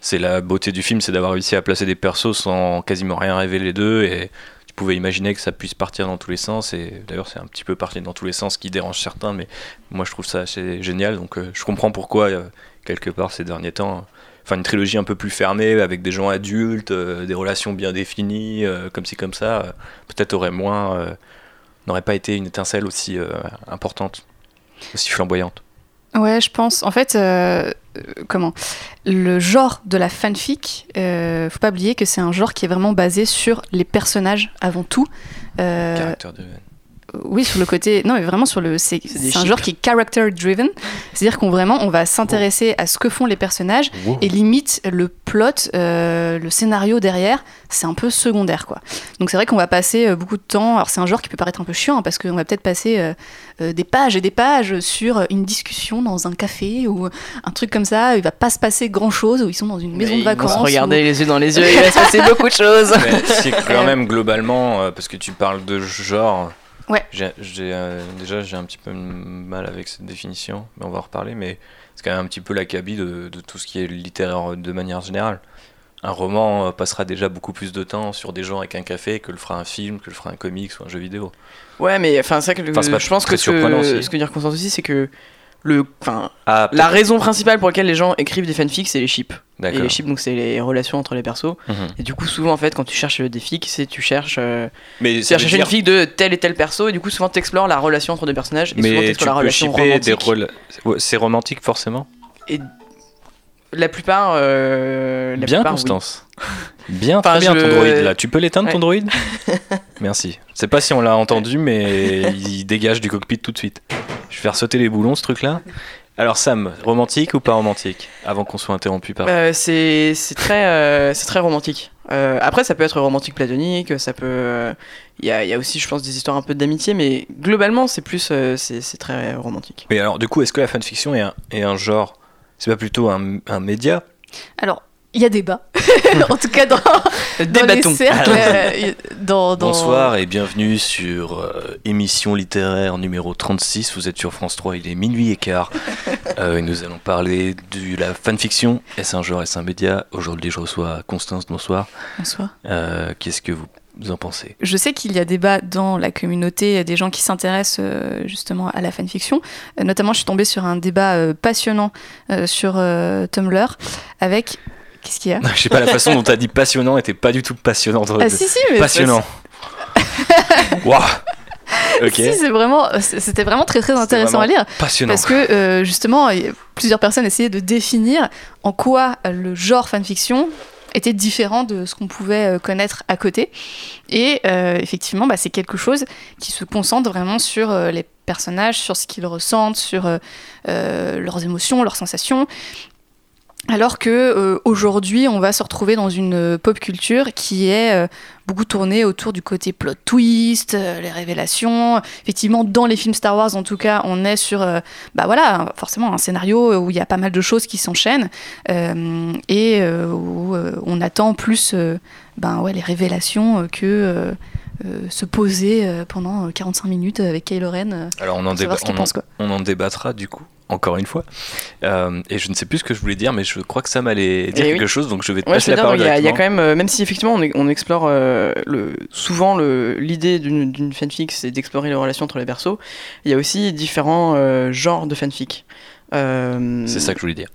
C'est la beauté du film, c'est d'avoir réussi à placer des persos sans quasiment rien révéler d'eux et pouvais imaginer que ça puisse partir dans tous les sens et d'ailleurs c'est un petit peu parti dans tous les sens qui dérange certains mais moi je trouve ça assez génial donc euh, je comprends pourquoi euh, quelque part ces derniers temps enfin une trilogie un peu plus fermée avec des gens adultes, euh, des relations bien définies, comme ci comme ça, peut-être aurait moins, n'aurait pas été une étincelle aussi importante, aussi flamboyante. Ouais, je pense. En fait, euh, comment? Le genre de la fanfic, euh, faut pas oublier que c'est un genre qui est vraiment basé sur les personnages avant tout. Euh. Oui, sur le côté. Non, mais vraiment sur le. C'est C'est des c'est un genre qui est character driven. C'est-à-dire qu'on vraiment, on va s'intéresser à ce que font les personnages Wow. et limite le plot, euh, le scénario derrière, c'est un peu secondaire quoi. Donc c'est vrai qu'on va passer euh, beaucoup de temps. Alors c'est un genre qui peut paraître un peu chiant hein, parce qu'on va peut-être passer euh, des pages et des pages sur une discussion dans un café ou un truc comme ça. Il va pas se passer grand chose où ils sont dans une maison Mais de vacances. Ils vont se ou- regarder les yeux dans les yeux, il va se passer beaucoup de choses. Mais c'est quand même globalement, euh, parce que tu parles de genre. Ouais. Euh, déjà, j'ai un petit peu mal avec cette définition, mais on va en reparler. Mais c'est quand même un petit peu l'acabit de, de tout ce qui est littéraire de manière générale. Un roman euh, passera déjà beaucoup plus de temps sur des gens avec un café que le fera un film, que le fera un comics ou un jeu vidéo. Ouais, mais enfin, vrai que Enfin, je pense que ce que, ce que dire Constance aussi, c'est que le, Ah, la raison principale pour laquelle les gens écrivent des fanfics, c'est les ships. Et les ships, donc c'est les relations entre les persos. Mhm. Et du coup, souvent, en fait, quand tu cherches des fics, c'est tu cherches, euh, Mais tu veut cherches une dire- fic de tel et tel perso, et du coup, souvent, tu explores la relation entre deux personnages, et souvent, mais tu tu la peux relation des rôles. C'est romantique forcément. Et la plupart, euh, la bien plupart, oui. Bien, Enfin, très bien je ton droïde là. Tu peux l'éteindre ton droïde? Merci. Je sais pas si on l'a entendu, mais il dégage du cockpit tout de suite. Je vais faire sauter les boulons ce truc là. Alors Sam, romantique ou pas romantique Avant qu'on soit interrompu par. Euh, c'est très, euh, c'est très romantique. Euh, après, ça peut être romantique platonique, ça peut. euh, Il y, a, il y a aussi, je pense, des histoires un peu d'amitié, mais globalement, c'est plus. euh, c'est c'est très romantique. Mais alors du coup, est-ce que la fanfiction est un, est un genre C'est pas plutôt un, un média? Alors, il y a débat. en tout cas, dans, dans les cercles, euh, dans, dans- Bonsoir et bienvenue sur euh, émission littéraire numéro 36. Vous êtes sur France 3, il est minuit et quart. Euh, et nous allons parler de la fanfiction. Est-ce un genre, est-ce un média? Aujourd'hui, je reçois Constance. Bonsoir. Bonsoir. Euh, Qu'est-ce que vous en pensez? Je sais qu'il y a débat dans la communauté des gens qui s'intéressent euh, justement à la fanfiction. Euh, notamment, je suis tombée sur un débat euh, passionnant euh, sur euh, Tumblr avec. Qu'est-ce qu'il y a Je sais pas, la façon dont tu as dit passionnant était pas du tout passionnante. Ah, si, si, mais. Passionnant. Waouh Ok. Si, c'est vraiment, c'était vraiment très très intéressant à lire. Passionnant. Parce que euh, justement, plusieurs personnes essayaient de définir en quoi le genre fanfiction était différent de ce qu'on pouvait euh, connaître à côté. Et euh, effectivement, bah, c'est quelque chose qui se concentre vraiment sur euh, les personnages, sur ce qu'ils ressentent, sur leurs émotions, leurs sensations. Alors que euh, aujourd'hui, on va se retrouver dans une euh, pop culture qui est euh, beaucoup tournée autour du côté plot twist, les révélations. Effectivement, dans les films Star Wars, en tout cas, on est sur, bah voilà, forcément un scénario où il y a pas mal de choses qui s'enchaînent et où on attend plus, ben ouais, les révélations que euh, se poser euh, pendant 45 minutes avec Kylo Ren. euh, Alors en, déba- en, on en débattra du coup, encore une fois. Euh, et je ne sais plus ce que je voulais dire, mais je crois que ça m'allait dire Eh quelque oui. chose, donc je vais te Ouais, passer la dire, parole il y, a- y quand même, euh, même si effectivement on, on explore euh, le, souvent l'idée d'une fanfic, c'est d'explorer les relations entre les persos, il y a aussi différents euh, genres de fanfic. C'est ça que je voulais dire.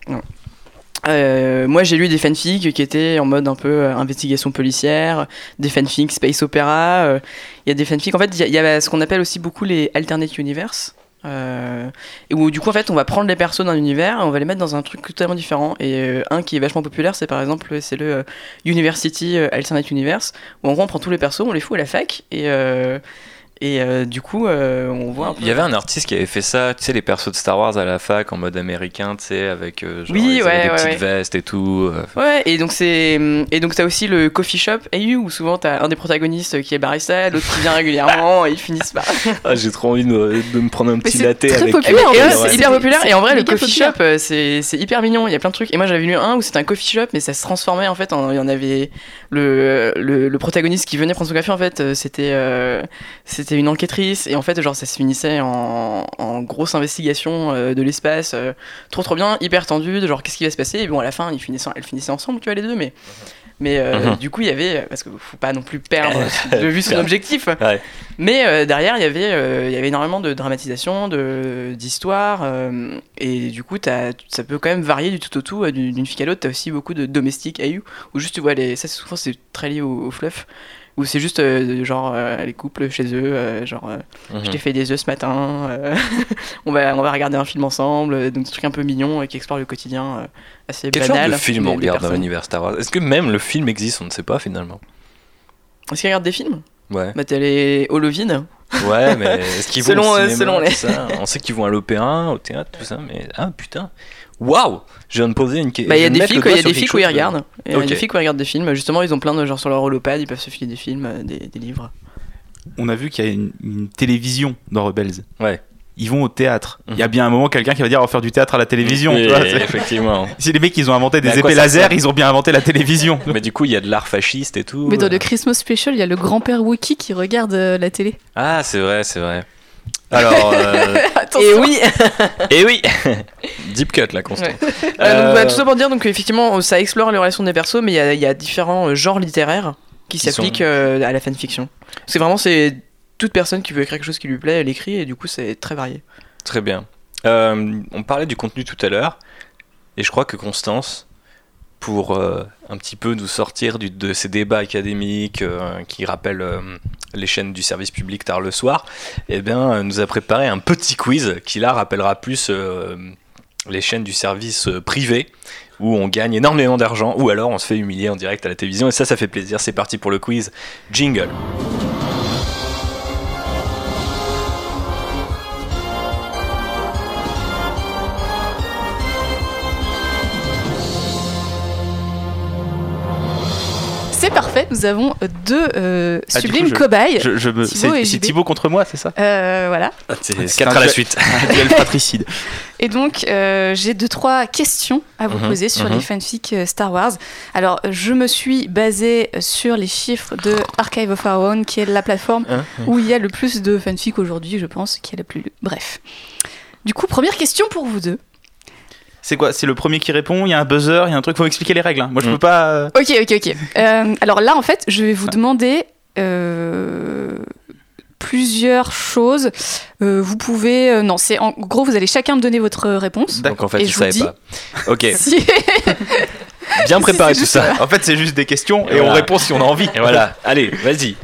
euh, moi, j'ai lu des fanfics qui étaient en mode un peu euh, investigation policière, des fanfics space opéra. euh, Il y a des fanfics. En fait, il y y, a ce qu'on appelle aussi beaucoup les alternate universe. Euh, et où du coup, en fait, on va prendre les persos d'un univers et on va les mettre dans un truc totalement différent. Et euh, un qui est vachement populaire, c'est par exemple c'est le euh, University euh, Alternate Universe, où en gros, on prend tous les persos, on les fout à la fac et euh, et euh, du coup, euh, on voit un peu. Il y avait un artiste qui avait fait ça, tu sais, les persos de Star Wars à la fac en mode américain, tu sais, avec euh, genre, Oui, ouais, des ouais, petites ouais. vestes et tout. euh. Ouais, et donc c'est et donc t'as aussi le coffee shop AU où souvent t'as un des protagonistes qui est barista, l'autre qui vient régulièrement et ils finissent par. Ah, j'ai trop envie de, de me prendre un petit c'est latte très avec. populaire, Et c'est hyper populaire et en vrai le coffee populaire. shop c'est c'est hyper mignon, il y a plein de trucs et moi j'avais lu un où c'était un coffee shop mais ça se transformait en fait en il y en avait le, le, le protagoniste qui venait prendre son café en fait euh, c'était une enquêtrice et en fait genre ça se finissait en, en grosse investigation euh, de l'espace euh, trop trop bien hyper tendu de genre qu'est-ce qui va se passer? Et bon à la fin ils finissaient elles finissaient ensemble tu vois les deux mais mais euh, Mhm. du coup il y avait parce que faut pas non plus perdre de vue son objectif Ouais. mais euh, derrière, il y avait, il y avait énormément de dramatisation, de d'histoire, et du coup, t'as- ça peut quand même varier du tout au tout. D'une fille à l'autre, t'as aussi beaucoup de domestiques AU, où juste tu vois les, ça c'est souvent c'est très lié au, au fluff, où c'est juste euh, genre euh, les couples chez eux, euh, genre Mhm. je t'ai fait des œufs ce matin, on va on va regarder un film ensemble, donc des trucs un peu mignons et qui explorent le quotidien assez Quel genre banal. de film des- on regarde dans l'univers Star Wars? Est-ce que même le film existe? On ne sait pas finalement. Est-ce qu'ils regardent des films? Ouais. Bah t'as les Holovin. Ouais, mais est-ce qu'ils vont Selon, au euh, cinéma, selon les- tout ça On sait qu'ils vont à l'opéra, au théâtre, tout ça, mais ah putain, waouh Je viens de poser une question. Bah, il y a des filles, il y a des filles où ils regardent. Il y a des filles qui regardent des films. Justement, ils ont plein de genre sur leur holopad, ils peuvent se filer des films, euh, des, des livres. On a vu qu'il y a une, une télévision dans Rebels. Ouais. Ils vont au théâtre. Il y a Mhm. bien un moment quelqu'un qui va dire on va faire du théâtre à la télévision. tu vois, c'est- effectivement. si les mecs ils ont inventé des épées ça laser, ils ont bien inventé la télévision. mais du coup, il y a de l'art fasciste et tout. Mais dans le Christmas Special, il y a le grand-père Wookie qui regarde euh, la télé. Ah, c'est vrai, c'est vrai. Alors, euh, Et oui et oui Deep cut là, constant. Ouais. Euh, donc, bah, tout ça pour dire donc effectivement ça explore les relations des persos mais il y a, il y a différents genres littéraires qui, Qui s'appliquent sont- euh, à la fanfiction c'est vraiment c'est toute personne qui veut écrire quelque chose qui lui plaît elle écrit et du coup c'est très varié Très bien. Euh, on parlait du contenu tout à l'heure, et je crois que Constance, pour euh, un petit peu nous sortir de ces débats académiques euh, qui rappellent les chaînes du service public tard le soir, eh bien, nous a préparé un petit quiz qui là rappellera plus les chaînes du service privé où on gagne énormément d'argent ou alors on se fait humilier en direct à la télévision et ça ça fait plaisir. C'est parti pour le quiz. Jingle. Nous avons deux euh, Ah, coup, sublimes je- cobayes. Je, je me- Thibaut et c'est. Thibaut contre moi, c'est ça Euh, voilà. C'est C'est 4 un à la suite. Duel fratricide. Et donc, euh, j'ai deux, trois questions à vous Mhm, poser sur mhm. les fanfics Star Wars. Alors, je me suis basée sur les chiffres de Archive of Our Own, qui est la plateforme Hein où il y a le plus de fanfics aujourd'hui, je pense, qui est la plus lue. Bref. Du coup, première question pour vous deux. C'est quoi C'est le premier qui répond, il y a un buzzer, il y a un truc, faut expliquer les règles. hein. Moi je Mm. peux pas. euh, Ok, ok, ok. Euh, alors là, en fait, je vais vous demander euh, plusieurs choses. Euh, vous pouvez. euh, non, c'est en gros, vous allez chacun me donner votre réponse. Donc en fait, Et je savais dis- pas. Ok, Si- bien préparé tout ça. En fait, c'est juste des questions et, Et on répond si on a envie. Et voilà, allez, vas-y.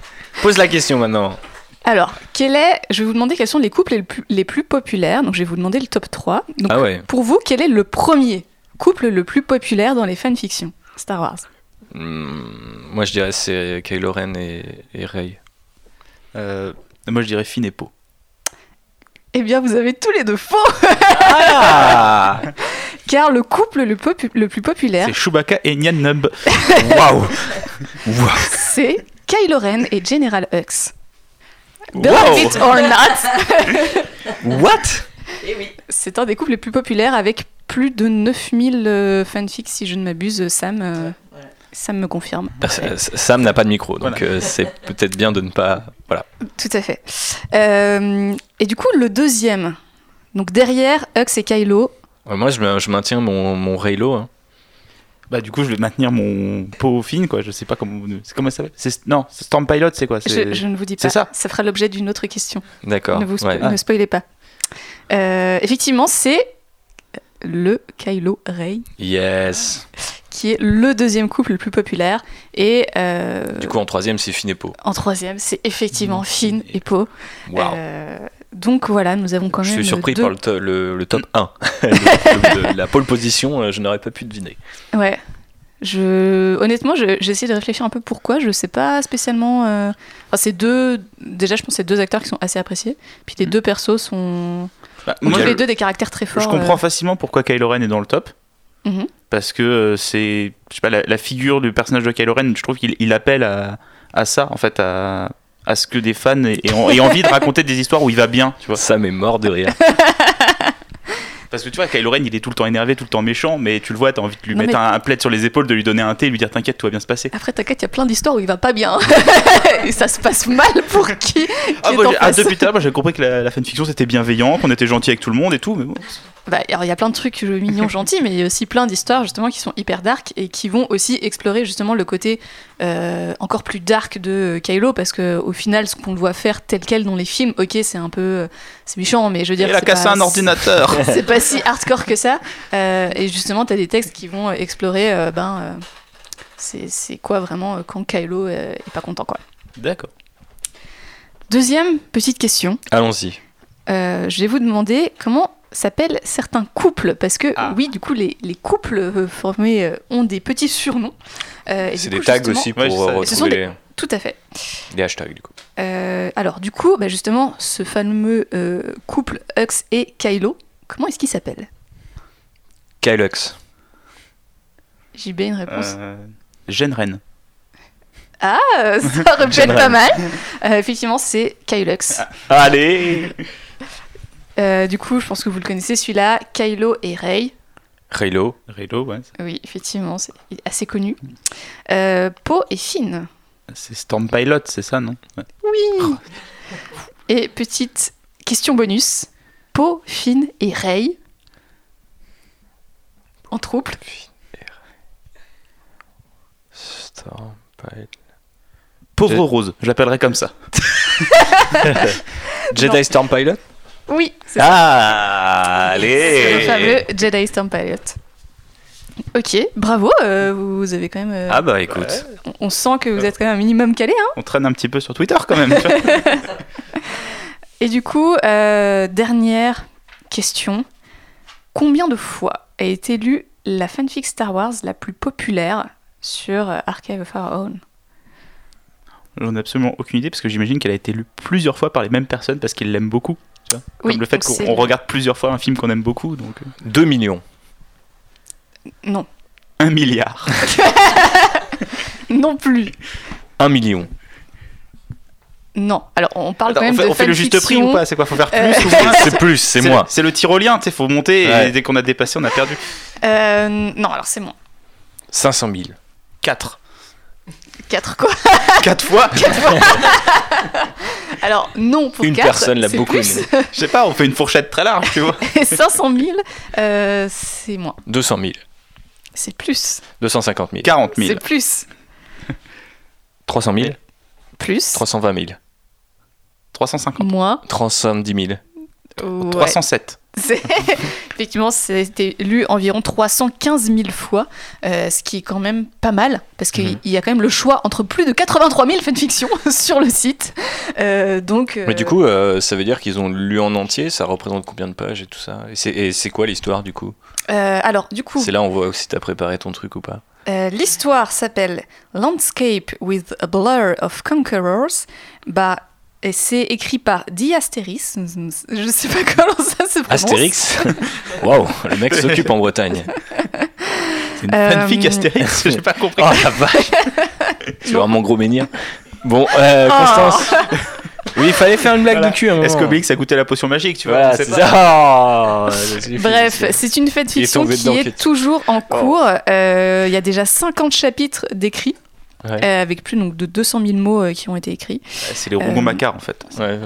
Pose la question maintenant. Alors, quel est, je vais vous demander quels sont les couples les plus, les plus populaires. Donc, je vais vous demander le top 3. Donc, Ah ouais. pour vous, quel est le premier couple le plus populaire dans les fanfictions? Star Wars Hmm, moi je dirais c'est Kylo Ren et, et Rey. Euh, moi je dirais Finn et Po. Eh bien, vous avez tous les deux faux, Ah car le couple le, popu- le plus populaire, C'est Chewbacca et Nyan Nub. Waouh c'est Kylo Ren et General Hux. Wow. Believe it or not What? C'est un des couples les plus populaires avec plus de 9000 euh, fanfics, si je ne m'abuse. Sam, euh, Sam me confirme. Euh, Sam n'a pas de micro, donc Voilà. euh, c'est peut-être bien de ne pas. Voilà. Tout à fait. Euh, et du coup, le deuxième, donc derrière Hux et Kylo, Ouais, Moi je, me- je maintiens mon, mon Raylo. hein. Bah du coup je vais maintenir mon Po Finn quoi. Je sais pas comment. C'est comment ça s'appelle? Non, Storm Pilot c'est quoi? Je, ne vous dis pas. c'est ça fera l'objet d'une autre question. D'accord. Ne vous spo- ouais. ne spoilez pas. Euh, effectivement, c'est le Kylo Rey Yes. qui est le deuxième couple le plus populaire. Et euh, Du coup en troisième c'est Finepo. en troisième, c'est effectivement Finn et Poe. Waouh. Euh, donc voilà, nous avons quand Je même. suis surpris deux- par le, to- le- le top 1. Le- de la pole position, euh, je n'aurais pas pu deviner. Ouais. Je... Honnêtement, je- j'ai essayé de réfléchir un peu pourquoi. Je sais pas spécialement. euh, Enfin, c'est deux. Déjà, je pense que c'est deux acteurs qui sont assez appréciés. Puis les deux persos sont. Bah, moi, tous je- les deux des caractères très forts. Je comprends euh. facilement pourquoi Kylo Ren est dans le top. Mhm. Parce que euh, c'est. Je sais pas, la, la figure du personnage de Kylo Ren, je trouve qu'il il appelle à, à ça, en fait, à, à ce que des fans aient, aient en- aient envie de raconter des histoires où il va bien, tu vois. Sam est mort de rire. Parce que tu vois, Kylo Ren, il est tout le temps énervé, tout le temps méchant, mais tu le vois, t'as envie de lui Non, mettre un, un plaid sur les épaules, de lui donner un thé, et lui dire T'inquiète, tout va bien se passer. Après, t'inquiète, il y a plein d'histoires où il va pas bien. Et ça se passe mal pour qui, qui Ah, moi, ah, depuis l'heure, moi, j'ai compris que la, la fanfiction c'était bienveillant, qu'on était gentil avec tout le monde et tout, mais bon. Bah, alors, il y a plein de trucs euh, mignons, gentils, mais il y a aussi plein d'histoires justement qui sont hyper dark et qui vont aussi explorer justement le côté euh, encore plus dark de Kylo parce que au final, ce qu'on le voit faire tel quel dans les films, ok, c'est un peu, euh, c'est méchant, mais je veux dire, il a cassé pas- un ordinateur c'est pas si hardcore que ça. Euh, et justement, tu as des textes qui vont explorer, euh, ben, euh, c'est quoi vraiment euh, quand Kylo euh, est pas content, quoi. D'accord. Deuxième petite question. Allons-y. Euh, je vais vous demander comment s'appellent certains couples, parce que Ah. oui, du coup, les, les couples euh, formés euh, ont des petits surnoms. Euh, C'est des coup, tags aussi pour Ouais, je savais. euh, Ce sont retrouver des- Tout à fait. les, les hashtags du coup. Euh, alors, du coup, bah, justement, ce fameux euh, couple Hux et Kylo, comment est-ce qu'il s'appelle? Kylux. JB, une réponse Euh, Gene Ren. Ah, ça être pas mal. Euh, effectivement, c'est Kylux. Allez Euh, du coup, je pense que vous le connaissez, celui-là, Kylo et Rey. Raylo. Raylo, ouais. Oui, effectivement, c'est il est assez connu. Euh, Poe et Finn. C'est Storm Pilot, c'est ça, non? Ouais. Oui Et petite question bonus. Poe, Finn et Rey. En trouble. Storm Pilot. Pauvre Je- Rose, je l'appellerai comme ça. Jedi Non. Storm Pilot? Oui, Ah c'est le Allez fameux Jedi Storm Pilot. Ok, bravo, euh, vous avez quand même... euh, Ah bah écoute. on, on sent que vous êtes quand même un minimum calé. Hein On traîne un petit peu sur Twitter quand même. tu vois. Et du coup, euh, dernière question. Combien de fois a été lue la fanfic Star Wars la plus populaire sur euh, Archive of Our Own? J'en ai absolument aucune idée parce que j'imagine qu'elle a été lue plusieurs fois par les mêmes personnes parce qu'ils l'aiment beaucoup. tu vois. Comme Oui, le fait donc c'est- qu'on regarde plusieurs fois un film qu'on aime beaucoup, donc euh, 2 millions. Non. un milliard. non plus. Un million. Non. Alors, on parle Attends, quand on même fait, de on fait le juste prix ou pas? C'est quoi? Faut faire plus Euh, ou moins? C'est plus, c'est moi. C'est le tyrolien, tu sais, faut monter et Ouais. dès qu'on a dépassé, on a perdu. Euh, non, alors c'est moins. 500 000. 4. 4 quoi? 4 fois? Alors, non pour Une 4. personne l'a beaucoup plus. aimé. Je sais pas, on fait une fourchette très large, tu vois. Et 500 000, euh, c'est moins. 200 000. C'est plus. 250 000. 40 000. C'est plus. 300 000. Plus. 320 000. 350. Moins. 310 000. Ouais. 307. C'est- Effectivement, c'était lu environ 315 000 fois, euh, ce qui est quand même pas mal, parce qu'il Mhm. y a quand même le choix entre plus de 83 000 fanfictions sur le site. Euh, donc, Mais euh, du coup, euh, ça veut dire qu'ils ont lu en entier, ça représente combien de pages et tout ça? Et c'est quoi l'histoire du coup? Euh, alors, du coup, C'est là on voit si t'as préparé ton truc ou pas. euh, l'histoire s'appelle Landscape with a Blur of Conquerors. Bah, et c'est écrit par Diasteris. Je sais pas comment ça se prononce. Astérix Waouh, le mec s'occupe en Bretagne. C'est une Euh, fanfic Astérix, j'ai pas compris. Oh la vache Tu vois mon gros menhir Bon, euh, Oh. Oui, il fallait faire une blague Voilà. de cul. Est-ce qu'Obélix a goûté la potion magique, tu vois? Voilà, c'est ça Oh, Bref, c'est- une fanfiction tombé qui est toujours en cours. Euh, Il y a déjà 50 chapitres d'écrits, Ouais. euh, avec plus donc, de 200 000 mots euh, qui ont été écrits. C'est les Rougon Euh, Macquart en fait. Ouais, ouais.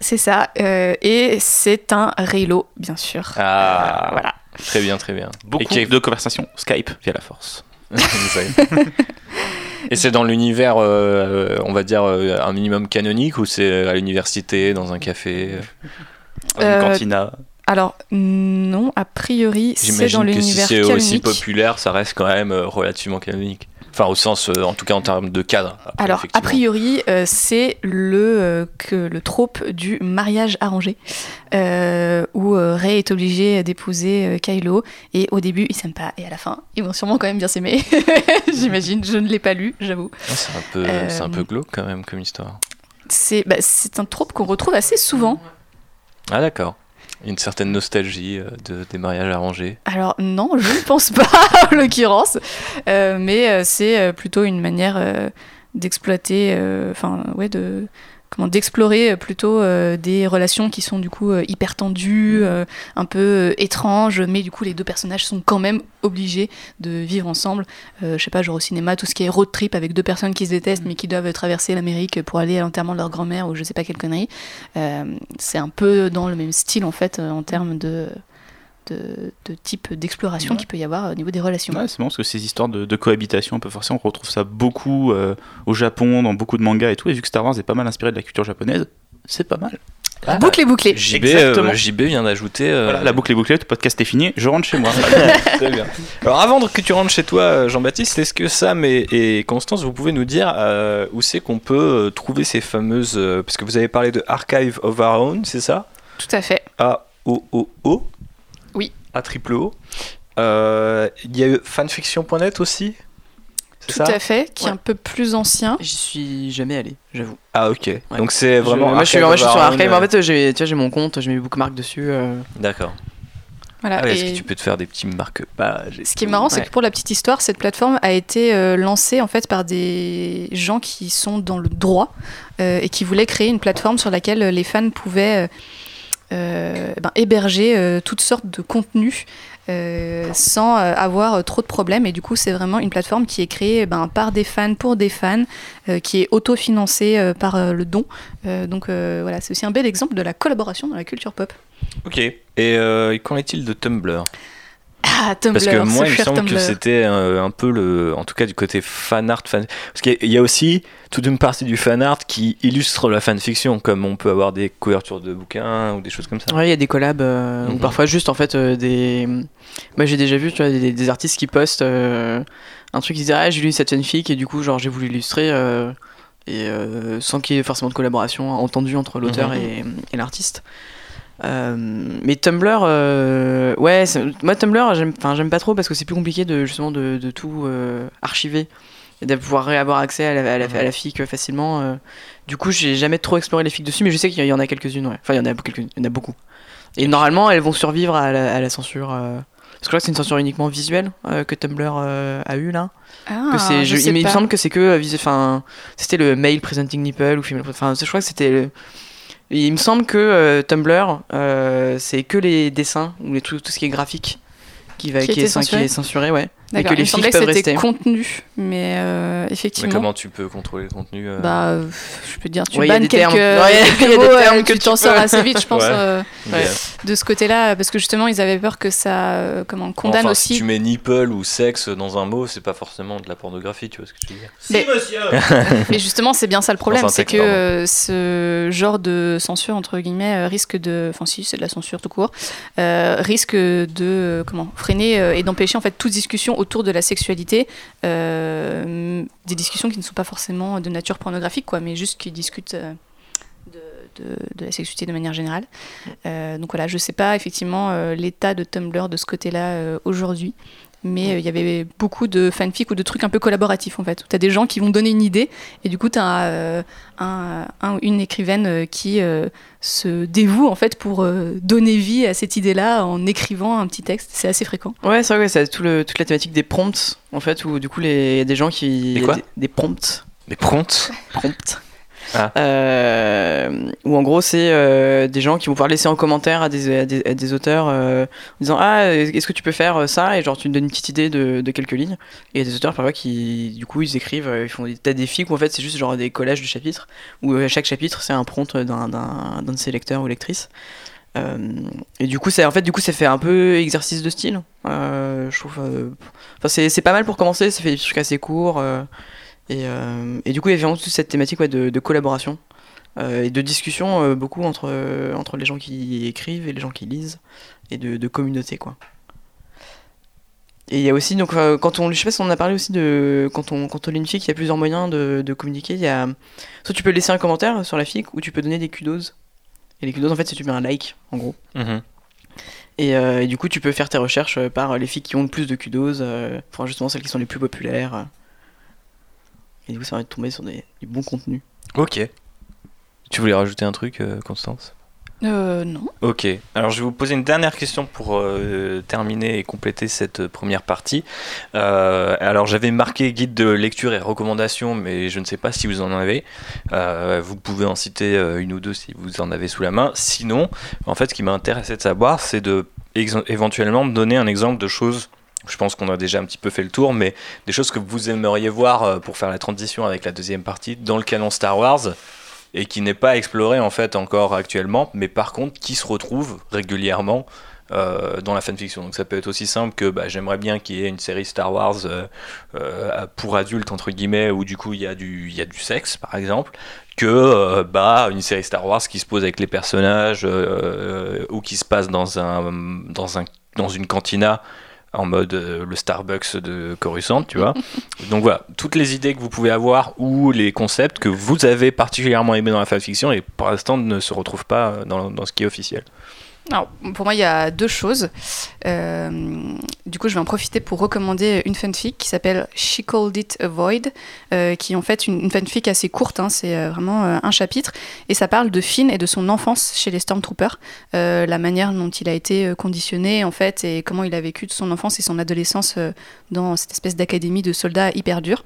C'est ça. euh, et c'est un Raylo, bien sûr. Ah, Euh, voilà. très bien, très bien. Beaucoup Et de conversations Skype via la force. Et c'est dans l'univers, euh, on va dire, euh, un minimum canonique ou c'est à l'université, dans un café Dans une Euh, cantina. Alors, non, a priori, c'est dans que si l'univers c'est aussi populaire, ça reste quand même relativement canonique. Enfin, au sens, euh, en tout cas en termes de cadre. Après, Alors, a priori, euh, c'est le, euh, que le trope du mariage arrangé, où Rey est obligé d'épouser Kylo, et au début, ils s'aiment pas, et à la fin, ils vont sûrement quand même bien s'aimer. J'imagine, je ne l'ai pas lu, j'avoue. C'est un, peu, c'est un peu glauque quand même comme histoire. C'est bah, c'est un trope qu'on retrouve assez souvent. Ah d'accord. Une certaine nostalgie euh, de, des mariages arrangés. Alors non, je ne pense pas en l'occurrence, Euh, mais euh, c'est euh, plutôt une manière euh, d'exploiter, euh, enfin ouais, de comment d'explorer euh, plutôt euh, des relations qui sont du coup euh, hyper tendues, euh, un peu euh, étranges, mais du coup les deux personnages sont quand même obligés de vivre ensemble. Euh, je sais pas, genre au cinéma, tout ce qui est road trip avec deux personnes qui se détestent mais qui doivent traverser l'Amérique pour aller à l'enterrement de leur grand-mère ou je sais pas quelle connerie. Euh, c'est un peu dans le même style en fait en termes de de, de type d'exploration Ouais. qu'il peut y avoir au niveau des relations. Ouais, c'est bon parce que ces histoires de, de cohabitation un peu forcée, on retrouve ça beaucoup euh, au Japon, dans beaucoup de mangas et tout. Et vu que Star Wars est pas mal inspiré de la culture japonaise, c'est pas mal. Ah, Boucle et bouclée. JB, Exactement. euh, JB vient d'ajouter. euh, Voilà, la boucle est bouclée, le podcast est fini, je rentre chez moi. Très bien. Alors avant que tu rentres chez toi, euh, Jean-Baptiste, est-ce que Sam et, et Constance, vous pouvez nous dire euh, où c'est qu'on peut euh, trouver ces fameuses... euh, parce que vous avez parlé de Archive of Our Own, c'est ça? Tout à fait. A-O-O-O Oui. A triple O. Euh, Il y a eu fanfiction.net aussi C'est Tout ça à fait, qui est un peu plus ancien. J'y suis jamais allé, j'avoue. Ah ok. Donc c'est vraiment... Je- moi, je suis, moi, je suis sur Archive. euh, En fait, j'ai, tu vois, j'ai mon compte, j'ai mes bookmarks dessus. euh. D'accord. Voilà. Ah ouais, Est-ce et que tu peux te faire des petits marque-pages Ce qui est marrant, c'est que pour la petite histoire, cette plateforme a été euh, lancée en fait par des gens qui sont dans le droit euh, et qui voulaient créer une plateforme sur laquelle les fans pouvaient euh, euh, ben, héberger euh, toutes sortes de contenus euh, sans euh, avoir trop de problèmes. Et du coup, c'est vraiment une plateforme qui est créée ben, par des fans pour des fans, euh, qui est autofinancée euh, par euh, le don. Euh, donc euh, voilà, c'est aussi un bel exemple de la collaboration dans la culture pop. Ok. Et euh, qu'en est-il de Tumblr? Ah, Tumblr, Parce que moi, il me semble que c'était euh, un peu le, en tout cas du côté fan art, fan. Parce qu'il y a- il y a aussi toute une partie du fan art qui illustre la fanfiction, comme on peut avoir des couvertures de bouquins ou des choses comme ça. Ouais, il y a des collabs, euh, ou Mhm. parfois juste en fait euh, des. Moi j'ai déjà vu tu vois, des, des artistes qui postent euh, un truc, ils disent Ah, j'ai lu cette fanfic et du coup, genre j'ai voulu illustrer, euh, et euh, sans qu'il y ait forcément de collaboration entendue entre l'auteur Mhm. et, et l'artiste. Euh, mais Tumblr, euh, ouais, moi Tumblr, j'aime, enfin j'aime pas trop parce que c'est plus compliqué de justement de, de tout euh, archiver et de pouvoir avoir accès à la, à la, à la fic facilement. euh. Du coup, j'ai jamais trop exploré les fics dessus, mais je sais qu'il y en a quelques-unes, ouais. Enfin, il y en a quelques, il y en a beaucoup. Et normalement, elles vont survivre à la, à la censure. euh. Parce que je crois que c'est une censure uniquement visuelle euh, que Tumblr euh, a eu là. Ah, que c'est, je je- sais il, me semble que c'est que vis- enfin, c'était le male presenting nipple ou female. Enfin, je crois que c'était. le- Il me semble que euh, Tumblr, euh, c'est que les dessins ou les trucs, tout ce qui est graphique qui va, Qui qui, était est, cen- qui censuré est censuré, ouais. Et que il les me filles semblait que peuvent c'était rester. contenu, mais euh, Mais effectivement. comment tu peux contrôler le contenu euh, Bah, euh, je peux te dire, tu Ouais, il bannes quelques, termes. Ouais, il y a quelques des mots, termes euh, que tu t'en sors assez vite, je pense, Ouais. euh, mais, de ce côté-là, parce que justement, ils avaient peur que ça euh, comment, condamne enfin, aussi. Si tu mets nipple ou sexe dans un mot, c'est pas forcément de la pornographie, tu vois ce que je veux dire. Mais- monsieur Mais justement, c'est bien ça le problème, c'est que euh, ce genre de censure, entre guillemets, euh, risque de. Enfin, si, c'est de la censure tout court, euh, risque de euh, comment, freiner euh, et d'empêcher en fait toute discussion autour de la sexualité, euh, des discussions qui ne sont pas forcément de nature pornographique, quoi, mais juste qui discutent. euh, de, la sexualité de manière générale. Euh, donc voilà, je sais pas effectivement l'état de Tumblr de ce côté-là aujourd'hui, mais euh, il y avait beaucoup de fanfic ou de trucs un peu collaboratifs en fait. Tu as des gens qui vont donner une idée et du coup tu as un, un ou une écrivaine euh, qui euh, se dévoue en fait pour euh, donner vie à cette idée-là en écrivant un petit texte. C'est assez fréquent. Ouais, c'est vrai, ouais, c'est tout le, toute la thématique des prompts, en fait, où du coup, les- il y a des gens qui. Des quoi? des, des prompts. Promptes Prompts. Ah. Euh, où en gros, c'est euh, des gens qui vont pouvoir laisser en commentaire à des, à à auteurs euh, en disant Ah, est-ce que tu peux faire ça? Et genre, tu me donnes une petite idée de, quelques lignes. Et des auteurs parfois qui, du coup, ils écrivent, ils font des tas défis où en fait, c'est juste genre des collages de chapitres, où euh, chaque chapitre, c'est un prompt d'un, de ses lecteurs ou lectrices. Et du coup, c'est en fait, du coup, ça fait un peu exercice de style. Je trouve. Enfin, c'est pas mal pour commencer. Ça fait des trucs assez courts. Euh, et, et du coup, il y avait vraiment toute cette thématique ouais, de, de collaboration euh, et de discussion euh, beaucoup entre, entre les gens qui écrivent et les gens qui lisent et de, de communauté quoi. Et il y a aussi donc euh, quand on je sais pas si on a parlé aussi de quand on quand on lit une fic, il y a plusieurs moyens de, de communiquer. Il y a soit tu peux laisser un commentaire sur la fic ou tu peux donner des kudos. Et les kudos en fait c'est tu mets un like en gros. Mhm. Et, euh, et du coup, tu peux faire tes recherches par les filles qui ont le plus de kudos, euh, enfin justement celles qui sont les plus populaires. Euh. Et du coup, ça va tomber sur des, du bon contenu. Ok. Tu voulais rajouter un truc, euh, Constance? Euh, non. Ok, alors je vais vous poser une dernière question pour euh, terminer et compléter cette première partie. Euh, alors j'avais marqué guide de lecture et recommandations, mais je ne sais pas si vous en avez. Euh, vous pouvez en citer euh, une ou deux si vous en avez sous la main. Sinon, en fait, ce qui m'intéressait de savoir, c'est de éventuellement me donner un exemple de choses. Je pense qu'on a déjà un petit peu fait le tour, mais des choses que vous aimeriez voir euh, pour faire la transition avec la deuxième partie dans le canon Star Wars et qui n'est pas exploré en fait encore actuellement, mais par contre qui se retrouve régulièrement euh, dans la fanfiction. Donc ça peut être aussi simple que bah, j'aimerais bien qu'il y ait une série Star Wars euh, pour adultes entre guillemets où du coup il y a du sexe par exemple que bah une série Star Wars qui se pose avec les personnages ou qui se passe dans une cantina en mode euh, le Starbucks de Coruscant, tu vois. Donc voilà, toutes les idées que vous pouvez avoir ou les concepts que vous avez particulièrement aimés dans la fanfiction et pour l'instant ne se retrouvent pas euh, dans, dans ce qui est officiel. Pour moi, il y a deux choses. Euh, du coup, je vais en profiter pour recommander une fanfic qui s'appelle She Called It a Void, euh, qui est en fait une, fanfic assez courte, hein, c'est euh, vraiment un chapitre, et ça parle de Finn et de son enfance chez les Stormtroopers, la manière dont il a été conditionné, en fait, et comment il a vécu de son enfance et son adolescence dans cette espèce d'académie de soldats hyper durs.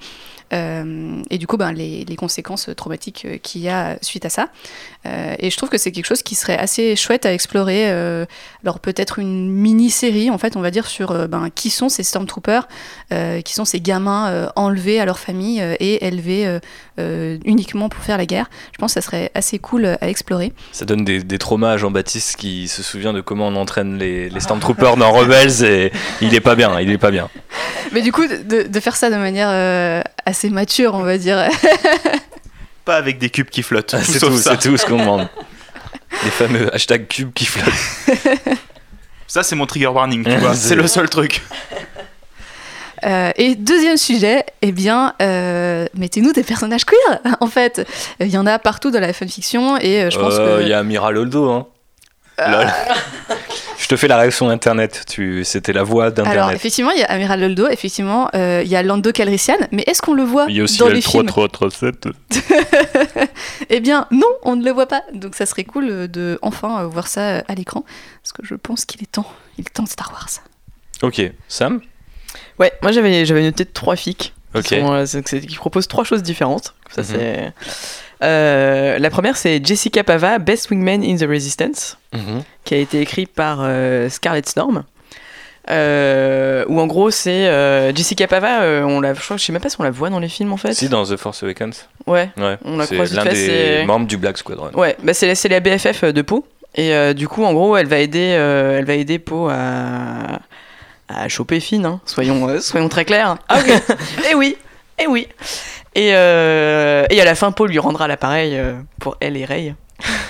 Et du coup, ben, les, conséquences traumatiques qu'il y a suite à ça. Et je trouve que c'est quelque chose qui serait assez chouette à explorer. Euh, alors peut-être une mini-série, en fait, on va dire, sur euh, ben, qui sont ces Stormtroopers, euh, qui sont ces gamins euh, enlevés à leur famille euh, et élevés euh, euh, uniquement pour faire la guerre. Je pense que ça serait assez cool à explorer. Ça donne des, des traumas à Jean-Baptiste qui se souvient de comment on entraîne les, les Stormtroopers dans Rebels et il est pas bien, il est pas bien. Mais du coup, de, de faire ça de manière euh, assez mature, on va dire. Pas avec des cubes qui flottent. Ah, c'est tout, tout ce qu'on demande. Les fameux hashtag cubes qui flottent. Ça, c'est mon trigger warning, tu vois. C'est- le seul truc. Euh, et deuxième sujet, eh bien, euh, mettez-nous des personnages queer. En fait, il y en a partout dans la fanfiction et euh, je pense Euh, que. Il y a Amiral Holdo, hein. Lol. Je te fais la réaction internet. Tu, c'était la voix Alors d'internet. effectivement, il y a Amiral Loldo, effectivement, euh, il y a Lando Calrissian, mais est-ce qu'on le voit Il y a aussi dans le les films 3337. Eh bien, non, on ne le voit pas. Donc ça serait cool euh, de enfin euh, voir ça euh, à l'écran, parce que je pense qu'il est temps. Il est temps de Star Wars. Ok, Sam? Ouais, moi j'avais j'avais noté trois fics qui, Ok. sont, euh, qui proposent trois choses différentes. Ça, Mhm. c'est... Euh, la première, c'est Jessica Pava, Best Wingman in the Resistance, Mhm. qui a été écrit par euh, Scarlett Storm. Euh, où en gros, c'est euh, Jessica Pava, on la, je, crois, je sais même pas si on la voit dans les films en fait. Si, dans The Force Awakens. Ouais, Ouais. On la c'est croise l'un des membres du Black Squadron. Ouais, bah c'est la, la BFF de Poe. Et du coup, en gros, elle va aider, elle va aider Poe à, à choper Finn, hein. soyons, soyons très clairs. Ah ok. et oui, et oui. Et, euh, et à la fin, Poe lui rendra l'appareil euh, pour elle et Rey.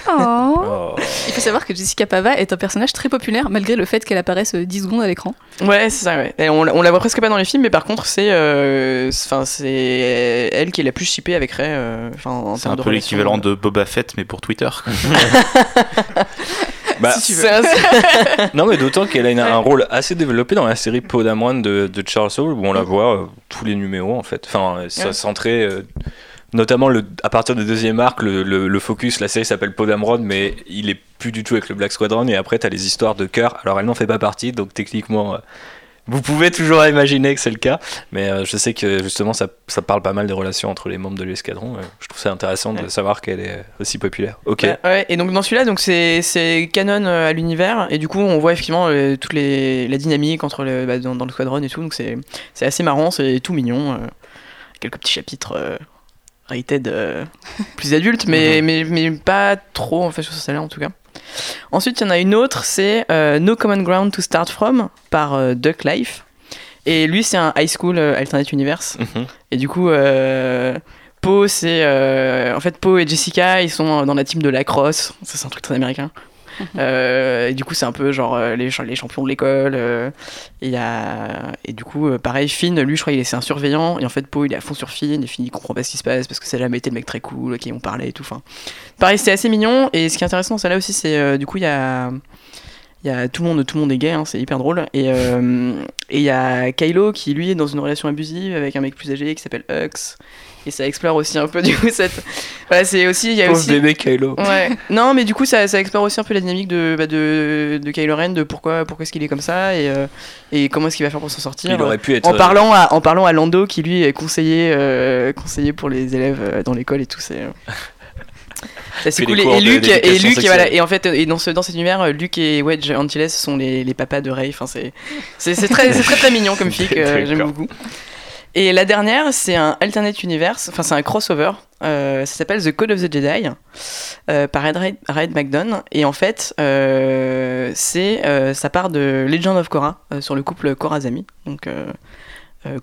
Oh. Oh. Il faut savoir que Jessica Pava est un personnage très populaire malgré le fait qu'elle apparaisse euh, 10 secondes à l'écran. Ouais, c'est ça, ouais. Et on, la- on la voit presque pas dans les films, mais par contre, c'est euh, c'est- enfin, c'est elle qui est la plus shippée avec euh, en C'est un peu l'équivalent de Boba Fett, mais pour Twitter. Bah, Si tu Non, mais d'autant qu'elle a une- un rôle assez développé dans la série Podamon de, de Charles Soule, où on la voit euh, tous les numéros en fait. Enfin, euh, ça Ouais. centré. euh, notamment le, à partir du deuxième arc, le, le- le focus, la série s'appelle Podamron, mais il est plus du tout avec le Black Squadron. Et après, t'as les histoires de cœur. Alors, elle n'en fait pas partie, donc techniquement, vous pouvez toujours imaginer que c'est le cas. Mais euh, je sais que justement, ça, ça parle pas mal des relations entre les membres de l'escadron. euh, je trouve ça intéressant de savoir qu'elle est aussi populaire. Ok. Ouais, ouais, et donc dans celui-là, donc c'est c'est canon euh, à l'univers, et du coup on voit effectivement euh, toute les, la dynamique entre le, bah, dans, dans le squadron et tout, donc c'est c'est assez marrant, c'est tout mignon, euh, quelques petits chapitres euh, rated euh, plus adultes, mais, mais, mais pas trop en fait sur celle-là en tout cas. Ensuite, il y en a une autre, c'est euh, No Common Ground to Start From par euh, Duck Life. Et lui, c'est un high school euh, alternate universe. Mhm. Et du coup, Poe, c'est. en fait, Poe et Jessica, ils sont dans la team de lacrosse. Ça, c'est un truc très américain. Euh, du coup, c'est un peu genre euh, les, les champions de l'école. euh, et, il et du coup, pareil, Finn, lui, je crois, il est c'est un surveillant. Et en fait, Poe, il est à fond sur Finn. Et Finn, il comprend pas ce qui se passe parce que c'est jamais été le mec très cool, à qui on parlait et tout. Enfin, pareil, c'était assez mignon. Et ce qui est intéressant, c'est là aussi, c'est du coup, il y a. Il y a tout le monde, tout le monde est gay, hein, c'est hyper drôle. Et euh, et il y a Kylo qui lui est dans une relation abusive avec un mec plus âgé qui s'appelle Hux. Et ça explore aussi un peu du coup cette. Voilà, c'est aussi il y a Pauvre aussi. bébé Kylo. Ouais. Non, mais du coup, ça, ça explore aussi un peu la dynamique de, bah, de, de Kylo Ren, de pourquoi, pourquoi est-ce qu'il est comme ça et, euh, et comment est-ce qu'il va faire pour s'en sortir. Il aurait pu être. En parlant, à, en parlant à Lando, qui lui est conseiller, euh, conseiller pour les élèves euh, dans l'école et tout, c'est. euh, c'est cool. Et, Luc, et Luc, et voilà, et en fait, et dans ce dans cet univers, euh, Luc et Wedge Antilles sont les, les papas de Rey. Enfin, c'est c'est c'est très, c'est très très mignon comme fic. euh, J'aime beaucoup. Et la dernière, c'est un alternate universe, enfin c'est un crossover. euh, ça s'appelle The Code of the Jedi euh, par Ed Red, Red McDonough. Et en fait, euh, c'est ça part de Legend of Korra sur le couple Korra-Azami, donc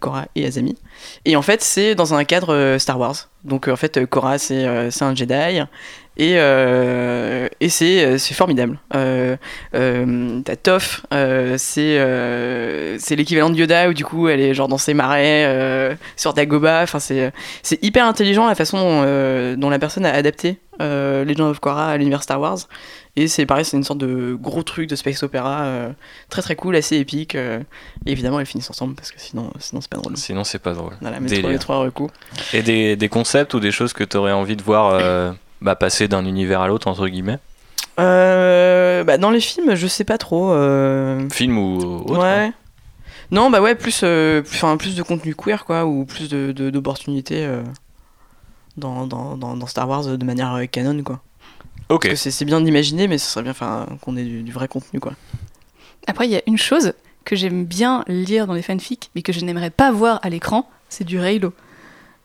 Korra et Azami. Et en fait, c'est dans un cadre Star Wars. Donc en fait, Korra c'est un Jedi. Et, euh, et c'est euh, c'est formidable. Euh, euh, T'as euh, c'est euh, c'est l'équivalent de Yoda où du coup elle est genre dans ses marais euh, sur Dagobah. Enfin c'est c'est hyper intelligent la façon dont, euh, dont la personne a adapté euh, Legend of Korra à l'univers Star Wars. Et c'est pareil, c'est une sorte de gros truc de space opéra euh, très très cool, assez épique. euh, et évidemment, elles finissent ensemble parce que sinon, sinon c'est pas drôle. Sinon, c'est pas drôle. Voilà, mais trois, les trois recoups. Et des, des concepts ou des choses que tu aurais envie de voir euh, bah, passer d'un univers à l'autre, entre guillemets Euh, bah, dans les films, je sais pas trop. euh, Film ou autre ouais. hein. Non, bah ouais, plus, euh, plus, enfin, plus de contenu queer, quoi, ou plus de, de- d'opportunités euh, dans, dans, dans, Star Wars de manière euh, canon, quoi. Ok. Parce que c'est, c'est bien d'imaginer, mais ce serait bien qu'on ait du, du vrai contenu, quoi. Après, il y a une chose que j'aime bien lire dans les fanfics, mais que je n'aimerais pas voir à l'écran, c'est du Raylo.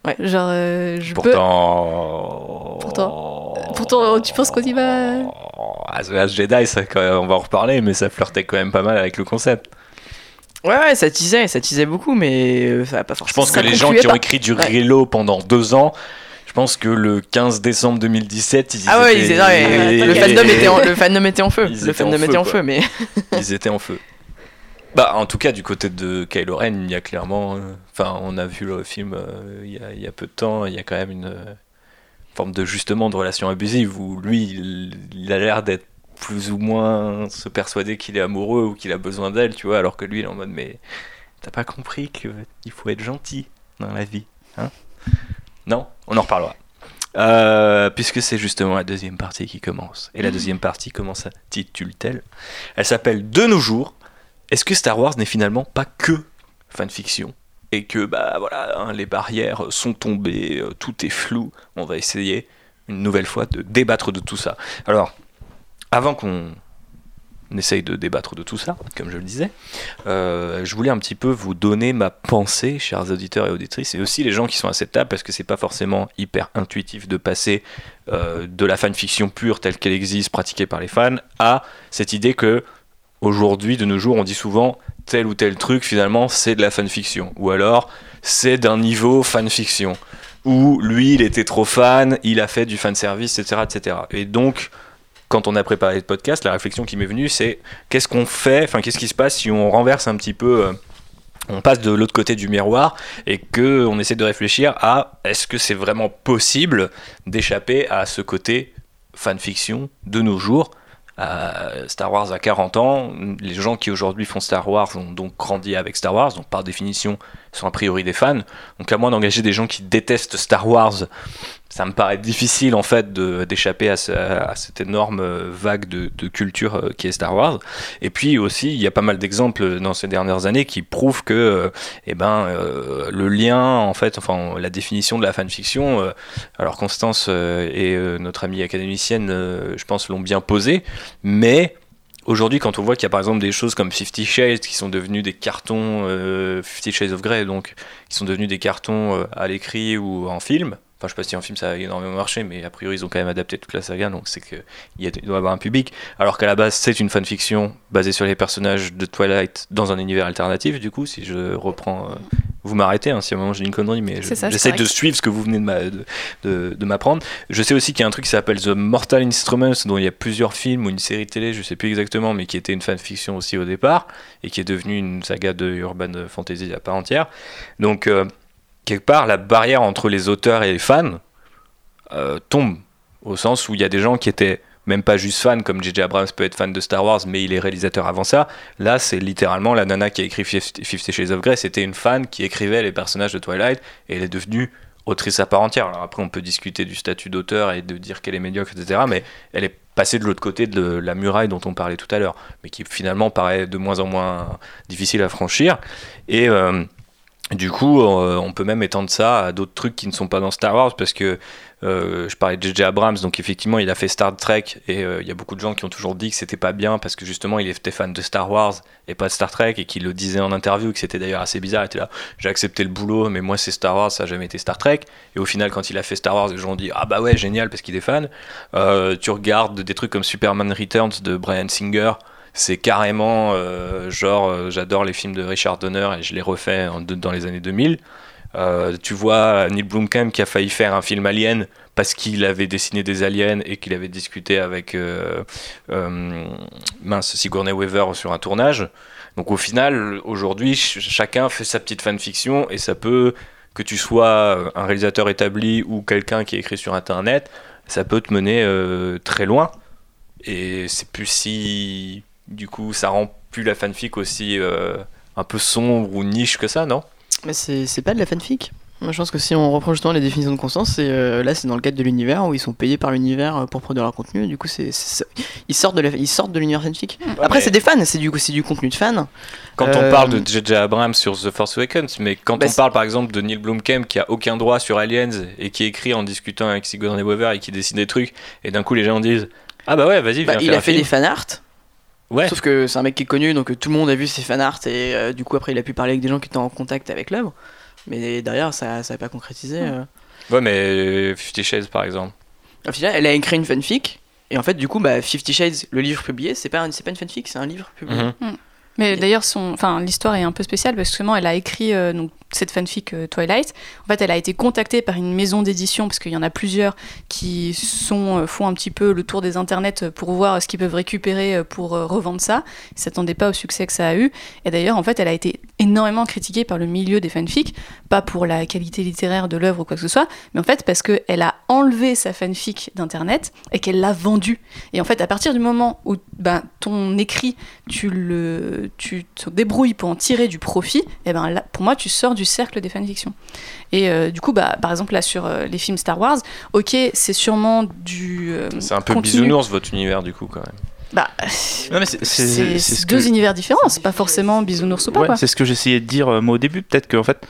Ouais. Genre, euh, je peux. Pourtant. Pourtant. Pourtant, tu penses qu'on y va? As the Last Jedi, ça, quand même, on va en reparler, mais ça flirtait quand même pas mal avec le concept. Ouais, ouais, ça teasait, ça teasait beaucoup, mais euh, ça va pas Je forcément. pense que les gens qui ont écrit du Ouais. Relo pendant deux ans, je pense que le 15 décembre 2017, ils Ah ouais, étaient- ils étaient- ouais, le fandom était en, le fandom était en feu. Ils Le étaient en fandom feu, était en quoi. feu, mais. ils étaient en feu. Bah, en tout cas, du côté de Kylo Ren, il y a clairement. euh, Enfin, on a vu le film euh, il y, a, il y a peu de temps, il y a quand même une euh, forme de justement de relation abusive où lui, il, il a l'air d'être plus ou moins se persuader qu'il est amoureux ou qu'il a besoin d'elle, tu vois, alors que lui, il est en mode, mais t'as pas compris qu'il faut être gentil dans la vie, hein? Non? On en reparlera. Euh, puisque c'est justement la deuxième partie qui commence. Et la deuxième partie, comment s'intitule-t-elle Elle s'appelle De nos jours, est-ce que Star Wars n'est finalement pas que fanfiction et que bah voilà, hein, les barrières sont tombées, euh, tout est flou. On va essayer une nouvelle fois de débattre de tout ça. Alors, avant qu'on essaye de débattre de tout ça, comme je le disais, euh, je voulais un petit peu vous donner ma pensée, chers auditeurs et auditrices, et aussi les gens qui sont à cette table, parce que c'est pas forcément hyper intuitif de passer euh, de la fanfiction pure telle qu'elle existe, pratiquée par les fans, à cette idée que aujourd'hui, de nos jours, on dit souvent tel ou tel truc, finalement, c'est de la fanfiction. Ou alors, c'est d'un niveau fanfiction. Ou lui, il était trop fan, il a fait du fanservice, etc., etc. Et donc, quand on a préparé le podcast, la réflexion qui m'est venue, c'est qu'est-ce qu'on fait, enfin, qu'est-ce qui se passe si on renverse un petit peu. euh, on passe de l'autre côté du miroir et que on essaie de réfléchir à est-ce que c'est vraiment possible d'échapper à ce côté fanfiction de nos jours Star Wars a 40 ans, les gens qui aujourd'hui font Star Wars ont donc grandi avec Star Wars, donc par définition sont a priori des fans. Donc à moins d'engager des gens qui détestent Star Wars, ça me paraît difficile en fait d'échapper à, ce- à cette énorme euh, vague de, culture euh, qui est Star Wars. Et puis aussi, il y a pas mal d'exemples dans ces dernières années qui prouvent que euh, eh ben, le lien, en fait, enfin la définition de la fanfiction, alors Constance et notre amie académicienne, je pense, l'ont bien posé, mais aujourd'hui, quand on voit qu'il y a par exemple des choses comme Fifty Shades qui sont devenus des cartons, Fifty Shades of Grey, donc, qui sont devenus des cartons à l'écrit ou en film, Enfin, je sais pas si en film ça a énormément marché, mais a priori ils ont quand même adapté toute la saga, donc c'est qu'il doit y avoir un public. Alors qu'à la base c'est une fanfiction basée sur les personnages de Twilight dans un univers alternatif, du coup, si je reprends. euh, vous m'arrêtez hein, si à un moment j'ai une connerie, mais je- j'essaie de suivre ce que vous venez de m'a- de- de- de m'apprendre. Je sais aussi qu'il y a un truc qui s'appelle The Mortal Instruments, dont il y a plusieurs films ou une série télé, je sais plus exactement, mais qui était une fanfiction aussi au départ, et qui est devenue une saga de urban fantasy à part entière. Donc, euh, quelque part, la barrière entre les auteurs et les fans euh, tombe, au sens où il y a des gens qui étaient même pas juste fans, comme J.J. Abrams peut être fan de Star Wars, mais il est réalisateur avant ça. Là, c'est littéralement la nana qui a écrit Fifty Shades of Grey, c'était une fan qui écrivait les personnages de Twilight, et elle est devenue autrice à part entière. Alors après, on peut discuter du statut d'auteur et de dire qu'elle est médiocre, etc., mais elle est passée de l'autre côté de la muraille dont on parlait tout à l'heure, mais qui finalement paraît de moins en moins difficile à franchir. Et euh, du coup, euh, on peut même étendre ça à d'autres trucs qui ne sont pas dans Star Wars, parce que euh, je parlais de J.J. Abrams, donc effectivement, il a fait Star Trek, et euh, il y a beaucoup de gens qui ont toujours dit que c'était pas bien, parce que justement, il était fan de Star Wars et pas de Star Trek, et qu'il le disait en interview, que c'était d'ailleurs assez bizarre. Il était là, j'ai accepté le boulot, mais moi, c'est Star Wars, ça n'a jamais été Star Trek. Et au final, quand il a fait Star Wars, les gens ont dit, ah bah ouais, génial, parce qu'il est fan. Tu regardes des trucs comme Superman Returns de Brian Singer, c'est carrément euh, genre, euh, j'adore les films de Richard Donner, et je les refais dans les années 2000. Euh, tu vois Neil Blomkamp qui a failli faire un film Alien parce qu'il avait dessiné des aliens et qu'il avait discuté avec mince Sigourney Weaver sur un tournage. Donc au final, aujourd'hui, ch- chacun fait sa petite fanfiction et ça peut que tu sois un réalisateur établi ou quelqu'un qui écrit sur internet, ça peut te mener très loin. Et c'est plus si du coup ça rend plus la fanfic aussi euh, un peu sombre ou niche que ça, non? Mais c'est c'est pas de la fanfic. Moi, je pense que si on reprend justement les définitions de Constance, c'est euh, là c'est dans le cadre de l'univers où ils sont payés par l'univers euh, pour produire leur contenu. Du coup, c'est ils sortent de la- ils sortent de l'univers fanfic. Après, mais- c'est des fans, c'est du coup c'est du contenu de fans. Quand Euh, on parle de J.J. Abrams sur The Force Awakens, mais quand Bah, on parle par exemple de Neil Blomkamp qui a aucun droit sur Aliens et qui écrit en discutant avec Sigourney Weaver et qui dessine des trucs, et d'un coup les gens disent Ah bah ouais, vas-y, viens Bah, il faire a un fait film. des fan art. Ouais. Sauf que c'est un mec qui est connu, donc euh, tout le monde a vu ses fan art et euh, du coup après il a pu parler avec des gens qui étaient en contact avec l'œuvre. Mais derrière, ça ça n'a pas concrétisé. euh. Ouais, mais Fifty Shades par exemple. Au final, elle a écrit une fanfic. Et en fait, du coup, bah, Fifty Shades, le livre publié, c'est pas, un- c'est pas une fanfic, c'est un livre publié. Mhm. Mais d'ailleurs, enfin, l'histoire est un peu spéciale parce que justement, elle a écrit euh, donc, cette fanfic euh, Twilight. En fait, elle a été contactée par une maison d'édition parce qu'il y en a plusieurs qui sont, euh, font un petit peu le tour des internets pour voir ce qu'ils peuvent récupérer pour revendre ça. Ils s'attendaient pas au succès que ça a eu. Et d'ailleurs, en fait, elle a été énormément critiquée par le milieu des fanfics, pas pour la qualité littéraire de l'œuvre ou quoi que ce soit, mais en fait parce qu'elle a enlevé sa fanfic d'internet et qu'elle l'a vendue. Et en fait, à partir du moment où ben, ton écrit, tu le, tu te débrouilles pour en tirer du profit, et ben là, pour moi, tu sors du cercle des fanfictions. Et euh, du coup, bah, par exemple là sur euh, les films Star Wars, ok, c'est sûrement du. euh, C'est un peu bisounours votre univers du coup quand même. Bah, c'est- c'est- c'est c'est ce deux que- univers différents, c'est pas forcément bisounours ou pas Ouais, c'est ce que j'essayais de dire euh, moi au début. Peut-être qu'en fait,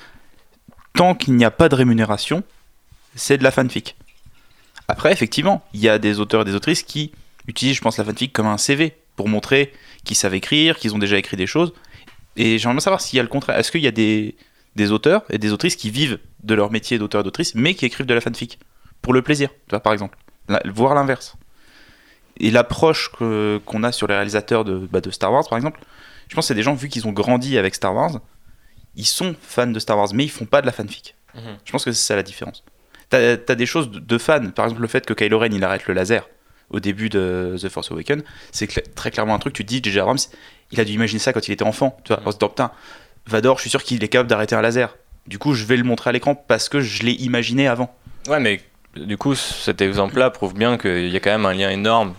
tant qu'il n'y a pas de rémunération, c'est de la fanfic. Après, effectivement, il y a des auteurs et des autrices qui utilisent, je pense, la fanfic comme un CV pour montrer qu'ils savent écrire, qu'ils ont déjà écrit des choses. Et j'aimerais savoir s'il y a le contraire. Est-ce qu'il y a des, des auteurs et des autrices qui vivent de leur métier d'auteur et d'autrice, mais qui écrivent de la fanfic? Pour le plaisir, tu vois, par exemple. La- voir l'inverse. Et l'approche qu'on a sur les réalisateurs de, bah, de Star Wars, par exemple, je pense que c'est des gens, vu qu'ils ont grandi avec Star Wars, ils sont fans de Star Wars, mais ils font pas de la fanfic. Mhm. Je pense que c'est ça la différence. T'as as des choses de, de fans, par exemple le fait que Kylo Ren il arrête le laser au début de The Force Awakens, c'est très clairement un truc, tu te dis, J.J. Abrams, il a dû imaginer ça quand il était enfant, tu vois, en se disant, putain, Vador, je suis sûr qu'il est capable d'arrêter un laser. Du coup, je vais le montrer à l'écran parce que je l'ai imaginé avant. Ouais, mais du coup, cet exemple-là prouve bien qu'il y a quand même un lien énorme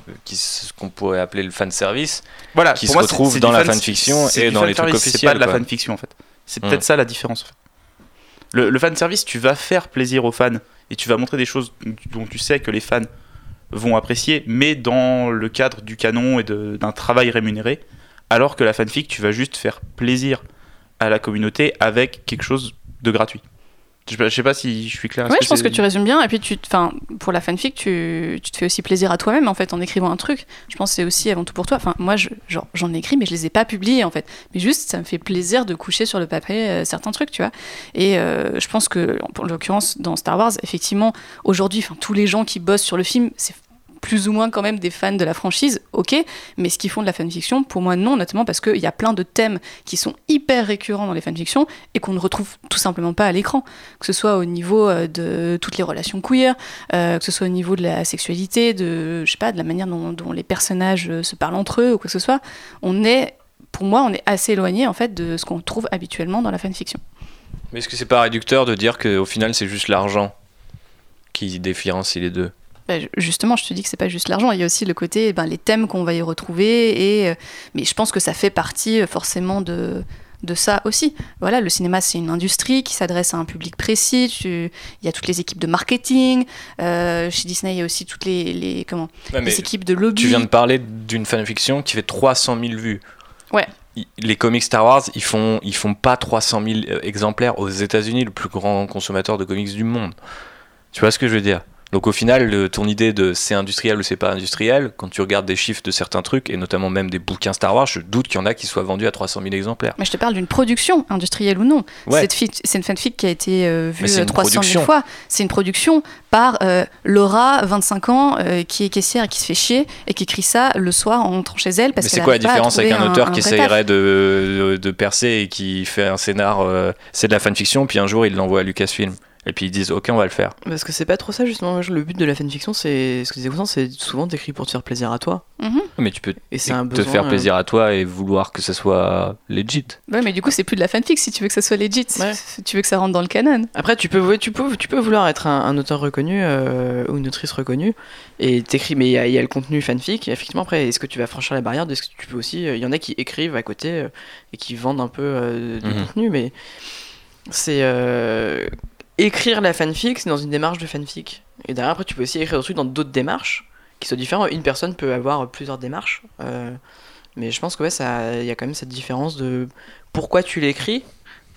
qu'on pourrait appeler le fan service, Voilà, qui pour se moi, retrouve dans la fan- fanfiction et dans les trucs fanservice, C'est pas de la fanfiction en fait. C'est Hmm. peut-être ça la différence. en fait. Le, le fanservice, tu vas faire plaisir aux fans et tu vas montrer des choses dont tu sais que les fans vont apprécier, mais dans le cadre du canon et d'un travail rémunéré. Alors que la fanfic, tu vas juste faire plaisir à la communauté avec quelque chose de gratuit. Je sais pas, je sais pas si je suis clair. Ouais, je pense que tu résumes bien. Et puis, tu, enfin, pour la fanfic, tu, tu te fais aussi plaisir à toi-même en fait en écrivant un truc. Je pense que c'est aussi avant tout pour toi. Enfin, moi, je- genre, j'en ai écrit, mais je les ai pas publiés en fait. Mais juste, ça me fait plaisir de coucher sur le papier euh, certains trucs, tu vois. Et euh, je pense que, pour l'occurrence, dans Star Wars, effectivement, aujourd'hui, enfin, tous les gens qui bossent sur le film, c'est plus ou moins quand même des fans de la franchise, ok, mais ce qu'ils font de la fanfiction, pour moi non, notamment parce qu'il y a plein de thèmes qui sont hyper récurrents dans les fanfictions et qu'on ne retrouve tout simplement pas à l'écran, que ce soit au niveau euh, de toutes les relations queer, euh, que ce soit au niveau de la sexualité, de, je pas, de la manière dont, dont les personnages euh, se parlent entre eux ou quoi que ce soit, on est, pour moi, on est assez éloigné en fait de ce qu'on trouve habituellement dans la fanfiction. Mais est-ce que c'est pas réducteur de dire qu'au final c'est juste l'argent qui différencie les deux? Bah, ju- justement, je te dis que c'est pas juste l'argent, il y a aussi le côté, ben, les thèmes qu'on va y retrouver, et, euh, mais je pense que ça fait partie euh, forcément de, de ça aussi. Voilà, le cinéma, c'est une industrie qui s'adresse à un public précis, tu- il y a toutes les équipes de marketing, euh, chez Disney, il y a aussi toutes les, les, comment, Ouais, les équipes de lobby. Tu viens de parler d'une fanfiction qui fait 300 000 vues. Ouais. Les comics Star Wars, ils font, ils font pas 300 000 euh, exemplaires aux États-Unis, le plus grand consommateur de comics du monde. Tu vois ce que je veux dire? Donc au final, le- ton idée de c'est industriel ou c'est pas industriel, quand tu regardes des chiffres de certains trucs, et notamment même des bouquins Star Wars, je doute qu'il y en a qui soient vendus à 300 000 exemplaires. Mais je te parle d'une production, industrielle ou non. Ouais. Cette C'est une fanfic qui a été euh, vue Mais c'est euh, une 300 000 production. fois. C'est une production par euh, Laura, 25 ans, euh, qui est caissière et qui se fait chier et qui écrit ça le soir en rentrant chez elle parce Mais c'est quoi la différence avec un auteur qui taf. essayerait de, de, de percer et qui fait un scénar, euh, c'est de la fanfiction, puis un jour il l'envoie à Lucasfilm. Et puis ils disent ok on va le faire. Parce que c'est pas trop ça justement. Le but de la fanfiction, c'est ce que disait Vincent, c'est souvent d'écrire pour te faire plaisir à toi. Mhm. Mais tu peux Et c'est un te besoin, faire euh, plaisir à toi et vouloir que ça soit legit. Ouais, mais du coup, c'est plus de la fanfic si tu veux que ça soit legit, Ouais. si tu veux que ça rentre dans le canon. Après, tu peux, ouais, tu peux, tu peux vouloir être un, un auteur reconnu euh, ou une autrice reconnue et t'écris, mais il y, a- il y a le contenu fanfic. Et effectivement, après, est-ce que tu vas franchir la barrière de ce que tu peux aussi euh, Il y en a qui écrivent à côté euh, et qui vendent un peu euh, du Mhm. contenu, mais c'est euh, écrire la fanfic, c'est dans une démarche de fanfic. Et derrière, après, tu peux aussi écrire trucs dans d'autres démarches qui sont différents. Une personne peut avoir plusieurs démarches, euh, mais je pense que ouais, il y a quand même cette différence de pourquoi tu l'écris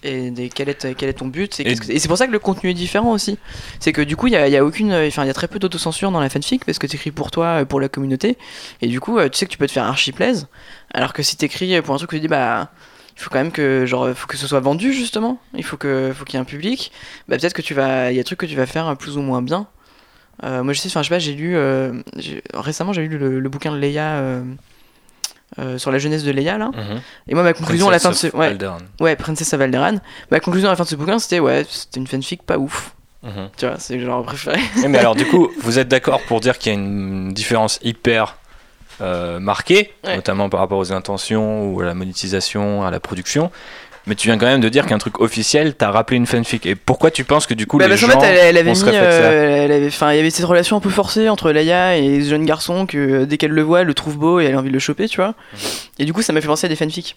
et des- quel, est, quel est ton but et, c'est pour ça que le contenu est différent aussi c'est que du coup il y a, y a aucune enfin il y a très peu d'autocensure dans la fanfic parce que tu écris pour toi euh, pour la communauté et du coup euh, tu sais que tu peux te faire archi plaise alors que si tu écris pour un truc que tu dis bah il faut quand même que genre faut que ce soit vendu justement il faut que faut qu'il y ait un public bah peut-être que tu vas il y a des trucs que tu vas faire plus ou moins bien Euh, moi je sais enfin je sais pas j'ai lu euh, récemment j'ai lu le, le bouquin de Leia euh, euh, sur la jeunesse de Leia là et moi ma conclusion à la fin de ce ouais, Alderaan. Ouais, Princess of Alderaan. Ma conclusion à la fin de ce bouquin, c'était ouais, c'était une fanfic pas ouf. Mhm. Tu vois, c'est le genre préféré. Mais alors du coup, vous êtes d'accord pour dire qu'il y a une différence hyper euh, marquée, Ouais. notamment par rapport aux intentions ou à la monétisation, à la production. Mais tu viens quand même de dire qu'un truc officiel t'a rappelé une fanfic. Et pourquoi tu penses que du coup Bah, les parce gens fait, elle, elle avait mis, euh, elle avait, il y avait cette relation un peu forcée entre Leia et ce jeune garçon que euh, dès qu'elle le voit, elle le trouve beau et elle a envie de le choper, tu vois. Mhm. Et du coup, ça m'a fait penser à des fanfics.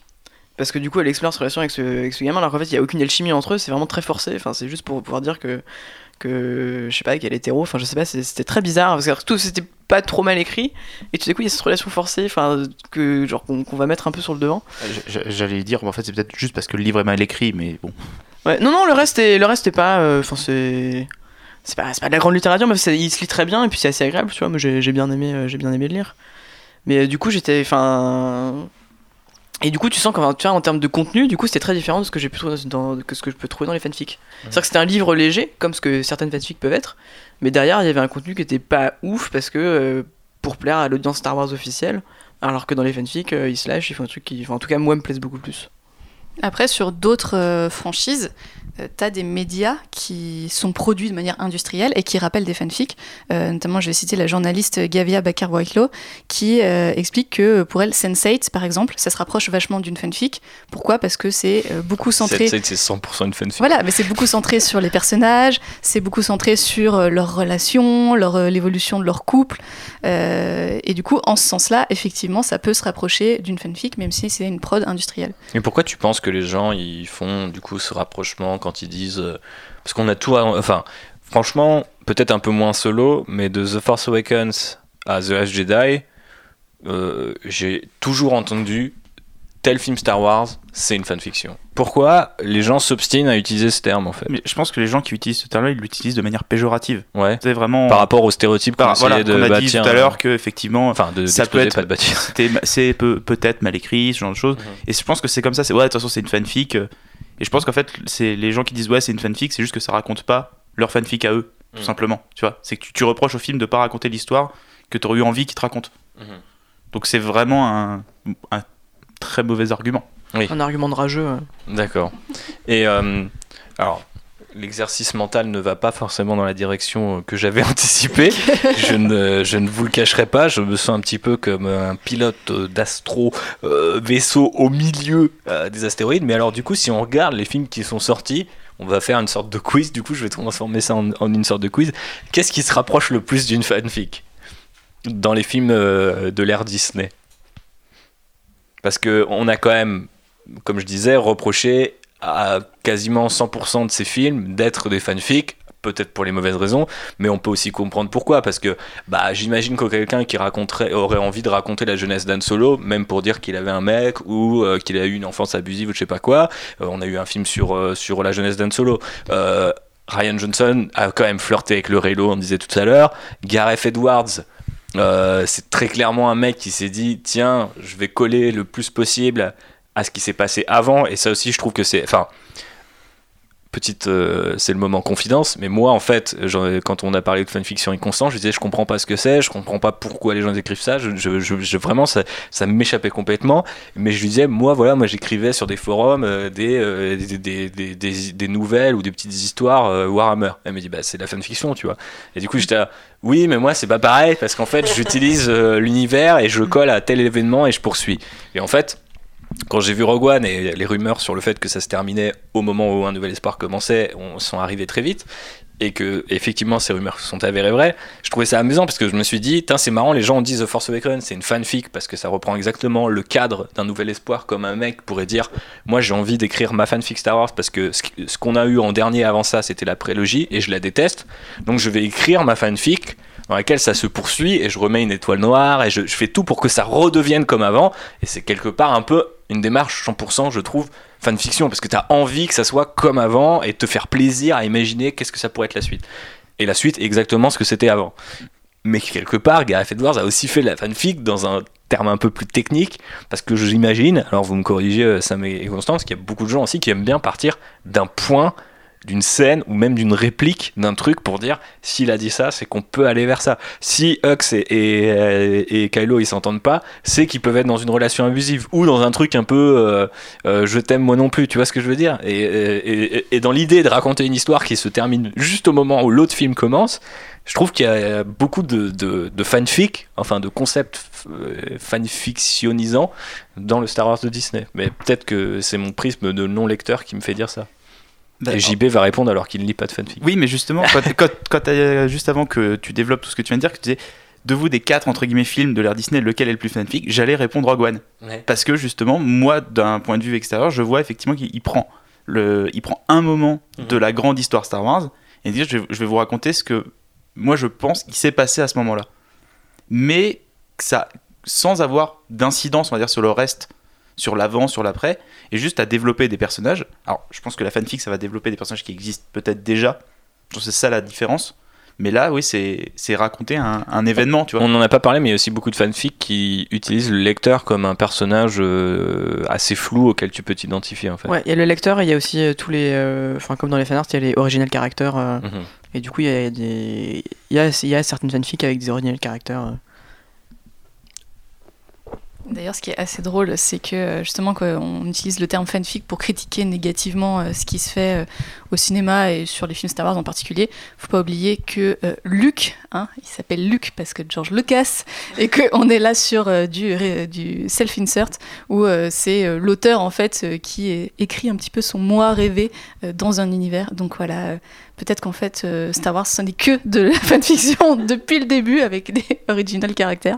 Parce que du coup, elle explore cette relation avec ce, avec ce gamin, alors qu'en fait, il y a aucune alchimie entre eux, c'est vraiment très forcé. Enfin, c'est juste pour pouvoir dire que, que je sais pas, qu'elle est hétéro. Enfin, je sais pas, c'était très bizarre. Parce que tout, c'était pas trop mal écrit et tout d'un coup il y a cette relation forcée enfin que genre qu'on va mettre un peu sur le devant J- J'allais dire, mais en fait, c'est peut-être juste parce que le livre est mal écrit, mais bon. ouais non non le reste est le reste est pas euh, enfin c'est c'est pas, pas de la grande littérature mais il se lit très bien et puis c'est assez agréable tu vois moi j'ai bien aimé euh, j'ai bien aimé le lire mais euh, du coup j'étais enfin et du coup tu sens qu'en en termes de contenu du coup c'était très différent de ce que j'ai pu trouver dans, que ce que je peux trouver dans les fanfics. C'est à dire que c'était un livre léger comme ce que certaines fanfics peuvent être mais derrière il y avait un contenu qui était pas ouf parce que euh, pour plaire à l'audience Star Wars officielle alors que dans les fanfics euh, ils se lâchent ils font un truc qui enfin, en tout cas moi me plaise beaucoup plus. Après, sur d'autres euh, franchises, euh, t'as des médias qui sont produits de manière industrielle et qui rappellent des fanfics. Euh, notamment, je vais citer la journaliste Gavia Bakar-Whitelaw qui euh, explique que pour elle, Sense8, par exemple, ça se rapproche vachement d'une fanfic. Pourquoi? Parce que c'est euh, beaucoup centré. C'est c'est 100% une fanfic. Voilà, mais c'est beaucoup centré sur les personnages, c'est beaucoup centré sur euh, leurs relations, leur, euh, l'évolution de leur couple. Euh, et du coup, en ce sens-là, effectivement, ça peut se rapprocher d'une fanfic, même si c'est une prod industrielle. Et pourquoi tu penses que les gens ils font du coup ce rapprochement quand ils disent euh, parce qu'on a tout à- enfin franchement peut-être un peu moins solo mais de The Force Awakens à The Last Jedi euh, j'ai toujours entendu tel film Star Wars c'est une fanfiction. Pourquoi les gens s'obstinent à utiliser ce terme en fait? Mais je pense que les gens qui utilisent ce terme-là, ils l'utilisent de manière péjorative. Ouais. C'est vraiment. Par rapport aux stéréotypes qu'on voilà, de qu'on a dit bâtir, tout à l'heure euh, que effectivement, enfin de ça peut être pas de bâtir. c'est peut, peut-être mal écrit ce genre de choses Mhm. et je pense que c'est comme ça c'est ouais de toute façon c'est une fanfic et je pense qu'en fait c'est les gens qui disent ouais c'est une fanfic c'est juste que ça raconte pas leur fanfic à eux tout Mhm. simplement tu vois c'est que tu, tu reproches au film de pas raconter l'histoire que tu aurais eu envie qu'il te raconte Mhm. donc c'est vraiment un, un très mauvais argument un argument de rageux ouais. D'accord. Et euh, alors, l'exercice mental ne va pas forcément dans la direction euh, que j'avais anticipée. je, ne, je ne vous le cacherai pas. Je me sens un petit peu comme un pilote euh, d'astro euh, vaisseau au milieu des astéroïdes. Mais alors, du coup, si on regarde les films qui sont sortis, on va faire une sorte de quiz. Du coup, je vais transformer ça en, une sorte de quiz. Qu'est-ce qui se rapproche le plus d'une fanfic dans les films de l'ère Disney? Parce que on a quand même comme je disais, reproché à quasiment 100% de ces films d'être des fanfics, peut-être pour les mauvaises raisons, mais on peut aussi comprendre pourquoi, parce que bah, j'imagine que quelqu'un qui raconterait, aurait envie de raconter la jeunesse d'Han Solo, même pour dire qu'il avait un mec ou euh, qu'il a eu une enfance abusive ou je sais pas quoi, euh, on a eu un film sur, euh, sur la jeunesse d'Han Solo. Ryan Johnson a quand même flirté avec le Reylo, on disait tout à l'heure. Gareth Edwards, c'est très clairement un mec qui s'est dit tiens, je vais coller le plus possible à ce qui s'est passé avant et ça aussi je trouve que c'est enfin petite euh, c'est le moment confidence mais moi en fait quand on a parlé de fanfiction inconstant je disais je comprends pas ce que c'est je comprends pas pourquoi les gens écrivent ça je, vraiment ça, ça m'échappait complètement mais je lui disais moi voilà moi j'écrivais sur des forums euh, des, euh, des, des, des, des- des nouvelles ou des petites histoires Warhammer. Elle me dit bah c'est de la fanfiction tu vois. Et du coup j'étais là, oui mais moi c'est pas pareil parce qu'en fait j'utilise l'univers et je colle à tel événement et je poursuis. Et en fait quand j'ai vu Rogue One et les rumeurs sur le fait que ça se terminait au moment où Un Nouvel Espoir commençait, on, sont arrivées très vite et que effectivement ces rumeurs se sont avérées vraies, je trouvais ça amusant parce que je me suis dit, c'est marrant, les gens disent The Force Awakens, c'est une fanfic parce que ça reprend exactement le cadre d'un Nouvel Espoir comme un mec pourrait dire, moi j'ai envie d'écrire ma fanfic Star Wars parce que ce, qu'on a eu en dernier avant ça c'était la prélogie et je la déteste, donc je vais écrire ma fanfic dans laquelle ça se poursuit et je remets une étoile noire et je fais tout pour que ça redevienne comme avant et c'est quelque part un peu une démarche 100% je trouve fanfiction parce que tu as envie que ça soit comme avant et te faire plaisir à imaginer qu'est-ce que ça pourrait être la suite. Et la suite est exactement ce que c'était avant. Mais quelque part Gareth Edwards a aussi fait la fanfic dans un terme un peu plus technique parce que j'imagine alors vous me corrigez euh, Sam et Constance qu'il y a beaucoup de gens aussi qui aiment bien partir d'un point d'une scène ou même d'une réplique d'un truc pour dire s'il a dit ça, c'est qu'on peut aller vers ça. Si Hux et, et, Kylo ils s'entendent pas, c'est qu'ils peuvent être dans une relation abusive ou dans un truc un peu euh, euh, je t'aime moi non plus, tu vois ce que je veux dire? Et, dans l'idée de raconter une histoire qui se termine juste au moment où l'autre film commence, je trouve qu'il y a beaucoup de, de, de fanfic, enfin de concepts euh, fanfictionnisants dans le Star Wars de Disney. Mais peut-être que c'est mon prisme de non-lecteur qui me fait dire ça. Bah, Et JB va répondre alors qu'il ne lit pas de fanfic. Oui, mais justement, quand, quand, quand t'as- juste avant que tu développes tout ce que tu viens de dire, que tu disais de vous des quatre entre guillemets films de l'ère Disney, lequel est le plus fanfic J'allais répondre Rogue One, Ouais. parce que justement, moi, d'un point de vue extérieur, je vois effectivement qu'il il prend le, il prend un moment de la grande histoire Star Wars et il dit je, vais- je vais vous raconter ce que moi je pense qui s'est passé à ce moment-là. mais ça, sans avoir d'incidence, on va dire, sur le reste, sur l'avant, sur l'après, et juste à développer des personnages. Alors, je pense que la fanfic, ça va développer des personnages qui existent peut-être déjà. Je pense que c'est ça la différence. Mais là, oui, c'est c'est raconter un, un événement, tu vois. On n'en a pas parlé, mais il y a aussi beaucoup de fanfics qui utilisent le lecteur comme un personnage euh, assez flou auquel tu peux t'identifier en fait. Ouais, il y a le lecteur et il y a aussi euh, tous les. euh, Enfin, comme dans les fanarts, il y a les original characters. euh, Mhm. Et du coup, il y a des. Il y a, il y a certaines fanfics avec des original characters. D'ailleurs, ce qui est assez drôle, c'est que euh, justement, on utilise le terme fanfic pour critiquer négativement euh, ce qui se fait euh, au cinéma et sur les films Star Wars en particulier, faut pas oublier que Luke, hein, il s'appelle Luke parce que George Lucas, et qu'on est là sur du, self-insert, où c'est l'auteur en fait qui écrit un petit peu son moi rêvé dans un univers. Donc voilà, peut-être qu'en fait euh, Star Wars, ce n'est que de la fanfiction depuis le début avec des original caractères.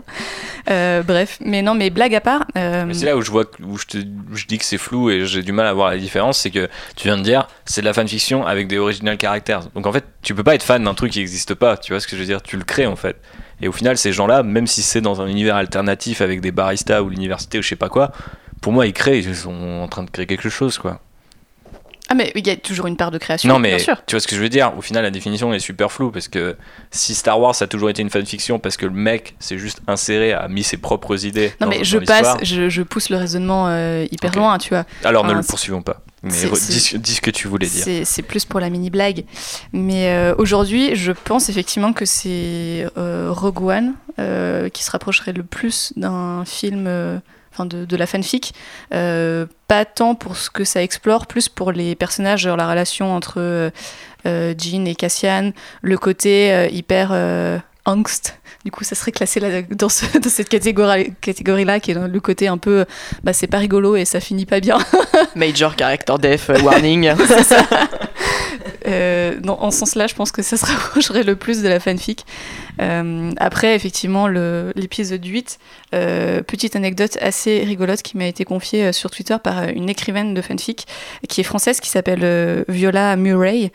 Euh, bref, mais non, mais blague à part. euh, c'est là où je vois où je, te, je dis que c'est flou et j'ai du mal à voir la différence, c'est que tu viens de dire c'est de la fanfiction avec des original characters. Donc en fait, tu peux pas être fan d'un truc qui n'existe pas, tu vois ce que je veux dire? Tu le crées en fait. Et au final, ces gens-là, même si c'est dans un univers alternatif avec des baristas ou l'université ou je sais pas quoi, pour moi, ils créent, ils sont en train de créer quelque chose quoi. Ah, mais il y a toujours une part de création, Non, mais bien sûr. tu vois ce que je veux dire? Au final, la définition est super floue parce que si Star Wars a toujours été une fanfiction parce que le mec s'est juste inséré, a mis ses propres idées. Non, dans- mais dans je passe, je, je pousse le raisonnement euh, hyper loin, tu vois. Alors ne le poursuivons pas. Mais dis, dis ce que tu voulais dire. C'est plus pour la mini blague. Mais euh, aujourd'hui, je pense effectivement que c'est euh, Rogue One qui se rapprocherait le plus d'un film, de, la fanfic. Euh, pas tant pour ce que ça explore, plus pour les personnages, la relation entre euh, euh, Jean et Cassian, le côté hyper angst. Du coup, ça serait classé là, dans, ce- dans cette catégorie, catégorie-là, qui est dans le côté un peu, bah, c'est pas rigolo et ça finit pas bien. Major character death euh, warning. Euh, non, en ce sens-là, je pense que ça se rapprocherait le plus de la fanfic. Euh, après, effectivement, l'épisode 8, euh, petite anecdote assez rigolote qui m'a été confiée euh, sur Twitter par euh, une écrivaine de fanfic qui est française, qui s'appelle euh, Viola Murray.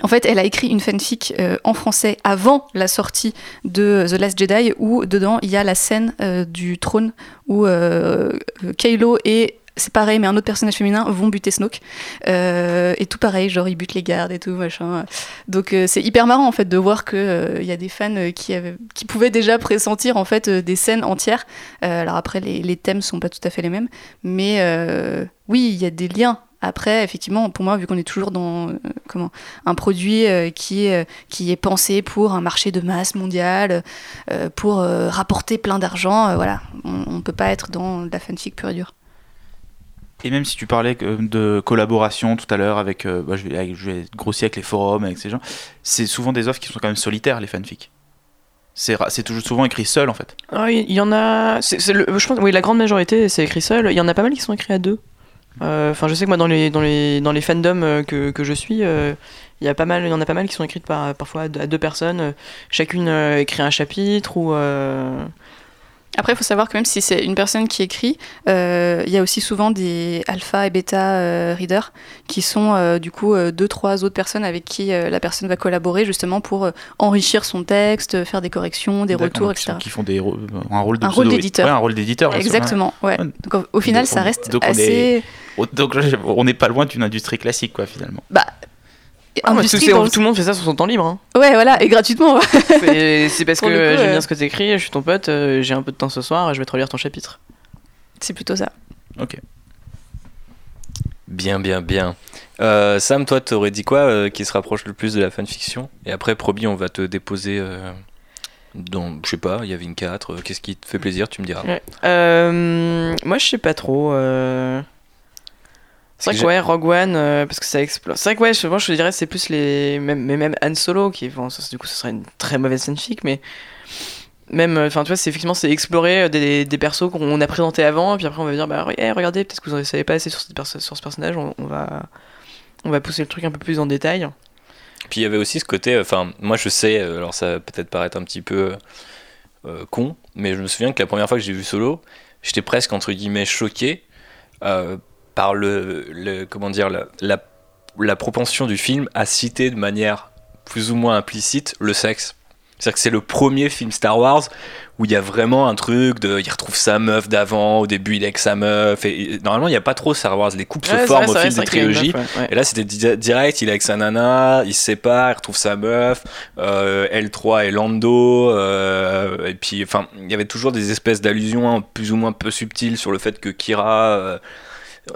Euh, en fait, elle a écrit une fanfic euh, en français avant la sortie de The Last Jedi, où dedans il y a la scène euh, du trône où euh, Kylo et c'est pareil, mais un autre personnage féminin vont buter Snoke. Euh, et tout pareil, genre ils butent les gardes et tout, machin. Donc euh, c'est hyper marrant en fait de voir qu'il y a des fans euh, qui, avaient, pouvaient déjà pressentir en fait euh, des scènes entières. Euh, alors après, les, les thèmes sont pas tout à fait les mêmes, mais euh, oui, il y a des liens. Après, effectivement, pour moi, vu qu'on est toujours dans euh, comment un produit euh, qui, est, qui est pensé pour un marché de masse mondial, euh, pour euh, rapporter plein d'argent, euh, voilà, on, on peut pas être dans de la fanfic pure et dure. Et même si tu parlais de collaboration tout à l'heure avec, euh, bah, je, vais, avec- je vais grossir avec les forums, avec ces gens, c'est souvent des offres qui sont quand même solitaires, les fanfics. C'est ra- c'est toujours souvent écrit seul en fait. Ah, Il y en a. c'est- c'est le- je pense, oui, la grande majorité, c'est écrit seul. Il y en a pas mal qui sont écrits à deux. Euh, Enfin, je sais que moi, dans les, dans les, dans les fandoms euh, que, que je suis, euh, il y a pas mal, il y en a pas mal qui sont écrites par, parfois à deux, personnes. Chacune écrit un chapitre ou. Après, il faut savoir que même si c'est une personne qui écrit, euh, il y a aussi souvent des alpha et bêta euh, readers qui sont euh, du coup euh, deux, trois autres personnes avec qui la personne va collaborer justement pour enrichir son texte, faire des corrections, des retours, etc. Qui font des, un rôle d'éditeur. Ouais, un rôle d'éditeur. Exactement, ouais. Donc au, au final, Donc, ça on- reste donc, on assez. est- Oh, Donc on n'est pas loin d'une industrie classique quoi finalement. Bah. Ah, industrie tout, dans le- tout le monde fait ça sur son temps libre. hein. Ouais, voilà, et gratuitement. C'est c'est parce que j'aime euh, bien ce que t'écris, je suis ton pote, euh, j'ai un peu de temps ce soir, je vais te relire ton chapitre. c'est plutôt ça. Ok. Bien, bien, bien. Euh, Sam, toi, t'aurais dit quoi euh, qui se rapproche le plus de la fanfiction? Et après, Proby, on va te déposer euh, dans, je sais pas, il y avait une 4. euh, Qu'est-ce qui te fait plaisir Tu me diras. Ouais. Euh, moi, je sais pas trop. C'est vrai que que Rogue One, euh, parce que ça explose. C'est vrai que je, moi je dirais c'est plus les. Même, mais même Han Solo, qui du coup, ce serait une très mauvaise fanfic, mais. Même, euh, enfin, tu vois, c'est effectivement, c'est explorer euh, des, des persos qu'on a présentés avant, puis après on va dire, bah, eh, regardez, peut-être que vous en savez pas assez sur, ce personnage, on, va. On va pousser le truc un peu plus en détail. Puis il y avait aussi ce côté, enfin, moi je sais, alors ça va peut-être paraître un petit peu con, mais je me souviens que la première fois que j'ai vu Solo, j'étais presque entre guillemets choqué par le, le- comment dire, la, la, la propension du film à citer de manière plus ou moins implicite le sexe. C'est-à-dire que c'est le premier film Star Wars où il y a vraiment un truc de. Il retrouve sa meuf d'avant, au début il est avec sa meuf. Et, et normalement, il n'y a pas trop Star Wars. Les couples Ouais, se forment vrai, au fil des trilogies. meuf, ouais, ouais. Et là, c'était di- direct, il est avec sa nana, il se sépare, il retrouve sa meuf, euh, L3 et Lando, euh, et puis, enfin, il y avait toujours des espèces d'allusions hein, plus ou moins peu subtiles sur le fait que Kira, euh,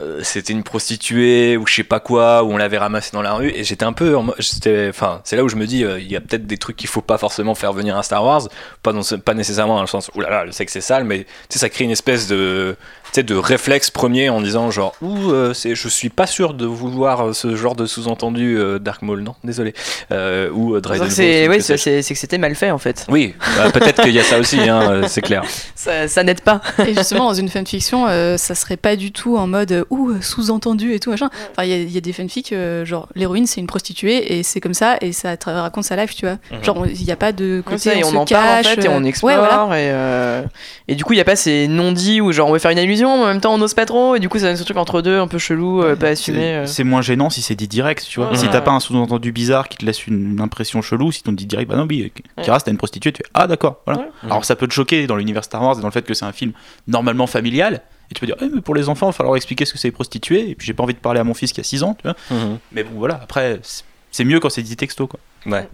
euh, c'était une prostituée ou je sais pas quoi, où on l'avait ramassée dans la rue, et j'étais un peu, enfin, c'est là où je me dis, euh, il y a peut-être des trucs qu'il faut pas forcément faire venir à Star Wars, pas, dans ce- pas nécessairement dans le sens, oulala, je sais que c'est sale, mais tu sais, ça crée une espèce de, tu sais, de réflexe premier en disant genre, ouh, euh, c'est, je suis pas sûr de vouloir euh, ce genre de sous-entendu euh, Dark Maul, non, désolé, euh, ou euh, Dread C'est ou ouais, que c'était mal fait en fait. Oui, bah, peut-être qu'il y a ça aussi, hein, euh, c'est clair. Ça, ça n'aide pas. Et justement, dans une fanfiction, euh, ça serait pas du tout en mode euh, ouh, sous-entendu et tout machin. Enfin, il y, a- il y a des fanfics, euh, genre l'héroïne c'est une prostituée et c'est comme ça et ça te raconte sa life, tu vois. Mhm. Genre, il n'y a pas de côté ça, et on, on se en cache. parle en fait et on euh, explore Ouais, voilà. et, euh, et du coup il y a pas ces non-dits où genre on veut faire une allusion mais en même temps on n'ose pas trop et du coup ça donne ce truc entre deux un peu chelou euh, pas assumé C'est euh. moins gênant si c'est dit direct, tu vois. Si t'as pas un sous-entendu bizarre qui te laisse une, une impression chelou, si t'on dit direct, bah non, oui, Kira, c'était une prostituée, tu fais Ah, d'accord, voilà. Alors ça peut te choquer dans l'univers Star Wars et dans le fait que c'est un film normalement familial. Et tu peux dire, Eh, mais pour les enfants, il va falloir expliquer ce que c'est les prostituées. Et puis j'ai pas envie de parler à mon fils qui a 6 ans, tu vois. Mhm. Mais bon, voilà, après, c'est- mieux quand c'est dit texto, quoi. Ouais.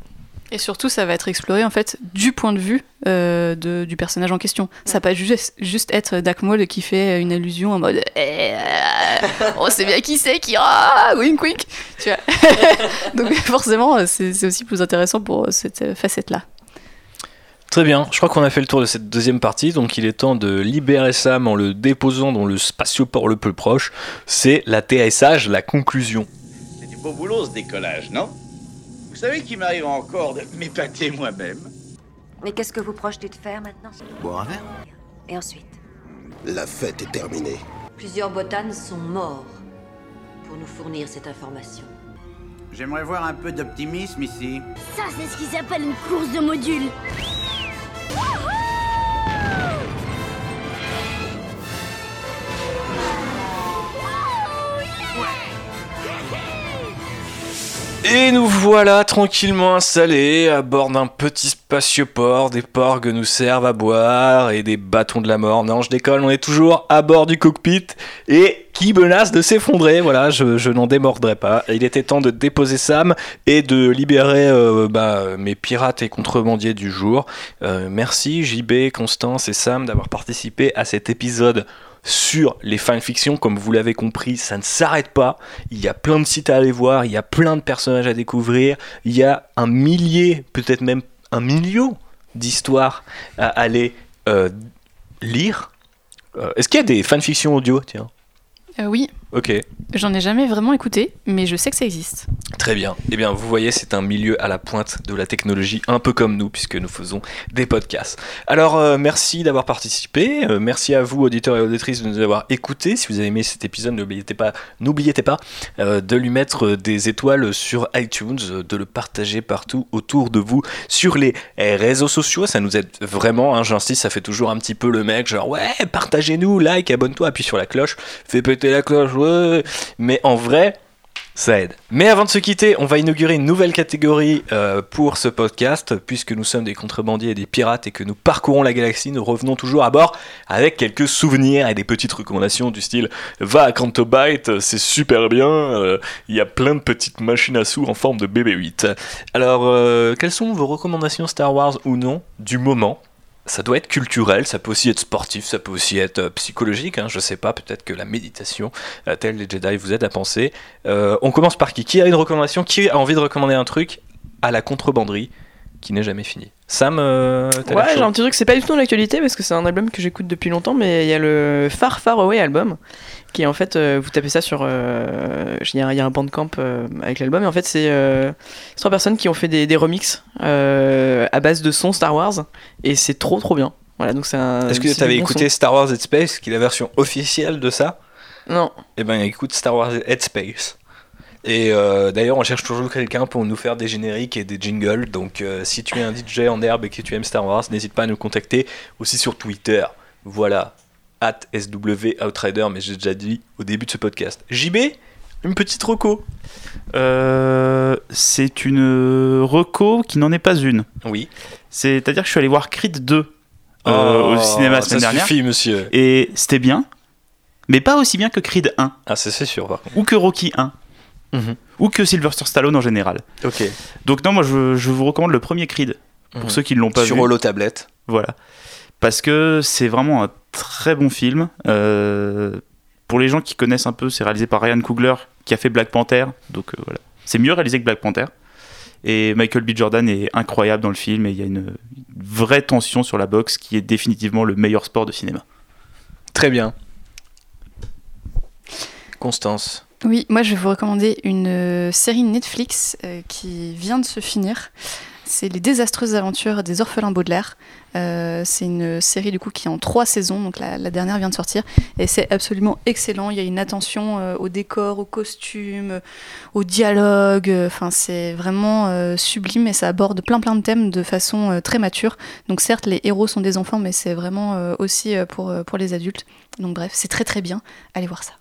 Et surtout, ça va être exploré en fait du point de vue euh, de- du personnage en question. Ça va pas juste, juste être Dark Maul qui fait une allusion en mode Eh, On sait bien qui c'est, qui ah, wink wink tu vois. Donc forcément, c'est c'est aussi plus intéressant pour cette euh, facette-là. Très bien, je crois qu'on a fait le tour de cette deuxième partie, donc il est temps de libérer Sam en le déposant dans le spatioport le plus proche. C'est l'atterrissage, la conclusion. C'est du beau boulot ce décollage, non? Vous savez qu'il m'arrive encore de m'épater moi-même Mais qu'est-ce que vous projetez de faire maintenant? Boire un verre? Et ensuite? La fête est terminée. Plusieurs botanes sont morts pour nous fournir cette information. J'aimerais voir un peu d'optimisme ici. Ça, c'est ce qui s'appelle une course de modules. Et nous voilà tranquillement installés à bord d'un petit spatioport. Des porgs nous servent à boire et des bâtons de la mort. Non, je décolle, on est toujours à bord du cockpit et qui menace de s'effondrer. Voilà, je, je n'en démordrai pas. Il était temps de déposer Sam et de libérer euh, bah, mes pirates et contrebandiers du jour. Euh, merci JB, Constance et Sam d'avoir participé à cet épisode sur les fanfictions. Comme vous l'avez compris, ça ne s'arrête pas. Il y a plein de sites à aller voir, il y a plein de personnages à découvrir, il y a un millier, peut-être même un million d'histoires à aller euh, lire. Euh, Est-ce qu'il y a des fanfictions audio? Euh, oui, Ok, j'en ai jamais vraiment écouté, mais je sais que ça existe. très bien. Eh bien, vous voyez, c'est un milieu à la pointe de la technologie, un peu comme nous, puisque nous faisons des podcasts. Alors, euh, merci d'avoir participé. euh, merci à vous, auditeurs et auditrices, de nous avoir écoutés. Si vous avez aimé cet épisode, n'oubliez pas, n'oubliez pas euh, de lui mettre des étoiles sur iTunes, de le partager partout autour de vous sur les euh, réseaux sociaux. Ça nous aide vraiment. Hein, J'insiste, ça fait toujours un petit peu le mec, genre ouais, partagez-nous, like, abonne-toi, appuie sur la cloche, fais péter la cloche, Mais en vrai, ça aide. Mais avant de se quitter, on va inaugurer une nouvelle catégorie euh, pour ce podcast, puisque nous sommes des contrebandiers et des pirates et que nous parcourons la galaxie, nous revenons toujours à bord avec quelques souvenirs et des petites recommandations du style va à Cantobite, c'est super bien, euh, il y a plein de petites machines à sous en forme de BB-8. Alors, euh, quelles sont vos recommandations Star Wars ou non du moment ça doit être culturel, ça peut aussi être sportif, ça peut aussi être euh, psychologique, hein, je sais pas, peut-être que la méditation, euh, telle les Jedi, vous aide à penser. Euh, on commence par qui? Qui a une recommandation? Qui a envie de recommander un truc? À la contrebanderie qui n'est jamais fini Sam, euh, Ouais, j'ai un petit truc, c'est pas du tout dans l'actualité parce que c'est un album que j'écoute depuis longtemps, mais il y a le Far Far Away album, qui est en fait, euh, vous tapez ça sur. euh, Il y, a- il y a un bandcamp euh, avec l'album, et en fait, c'est euh, trois personnes qui ont fait des, des remixes euh, à base de sons Star Wars, et c'est trop trop bien. Voilà, donc c'est. Est-ce que tu avais bon écouté son. Star Wars Headspace, qui est la version officielle de ça? Non. Eh ben écoute Star Wars Headspace. Et euh, d'ailleurs, on cherche toujours quelqu'un pour nous faire des génériques et des jingles. Donc, euh, si tu es un DJ en herbe et que tu aimes Star Wars, n'hésite pas à nous contacter aussi sur Twitter. Voilà, at SW Outrider, mais j'ai déjà dit au début de ce podcast. JB, Une petite reco. Euh, c'est une reco qui n'en est pas une. Oui. C'est-à-dire que je suis allé voir Creed 2 euh, Oh, au cinéma la ça semaine dernière. suffit, monsieur. Et c'était bien, mais pas aussi bien que Creed 1. Ah, ça c'est sûr, par contre. Ou que Rocky 1. Mhm. Ou que Sylvester Stallone en général. Ok. Donc non, moi je, je vous recommande le premier Creed. Pour Mhm. ceux qui ne l'ont pas Sur vu. Holo Tablette. Voilà. Parce que c'est vraiment un très bon film. Euh, pour les gens qui connaissent un peu, c'est réalisé par Ryan Coogler qui a fait Black Panther. Donc euh, voilà. C'est mieux réalisé que Black Panther. Et Michael B. Jordan est incroyable dans le film et il y a une, une vraie tension sur la boxe qui est définitivement le meilleur sport de cinéma. Très bien. Constance. Oui, moi je vais vous recommander une euh, série Netflix euh, qui vient de se finir. C'est Les désastreuses aventures des orphelins Baudelaire. Euh, c'est une série du coup qui est en trois saisons, donc la, dernière vient de sortir, et c'est absolument excellent. Il y a une attention euh, au décor, aux costumes, au dialogue. euh, Enfin, c'est vraiment euh, sublime et ça aborde plein plein de thèmes de façon euh, très mature. Donc certes, les héros sont des enfants, mais c'est vraiment euh, aussi euh, pour, euh, pour les adultes. Donc bref, c'est très très bien. Allez voir ça.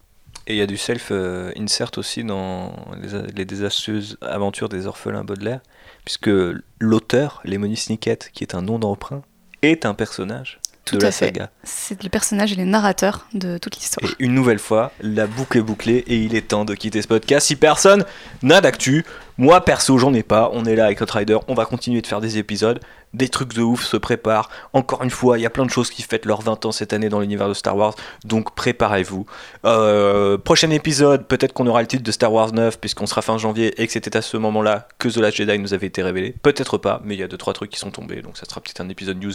Et il y a du self-insert aussi dans les, les désastreuses aventures des orphelins Baudelaire, puisque l'auteur, Lemony Snicket, qui est un nom d'emprunt, est un personnage Tout de à la fait. saga. C'est le personnage et les narrateurs de toute l'histoire. Et une nouvelle fois, la boucle est bouclée et il est temps de quitter ce podcast. Si personne n'a d'actu, moi perso j'en ai pas, on est là avec Rider, on va continuer de faire des épisodes, des trucs de ouf se préparent. Encore une fois, il y a plein de choses qui fêtent leurs 20 ans cette année dans l'univers de Star Wars, donc préparez-vous. Euh, prochain épisode, peut-être qu'on aura le titre de Star Wars 9 puisqu'on sera fin janvier et que c'était à ce moment-là que The Last Jedi nous avait été révélé. Peut-être pas, mais il y a 2-3 trucs qui sont tombés, donc ça sera peut-être un épisode news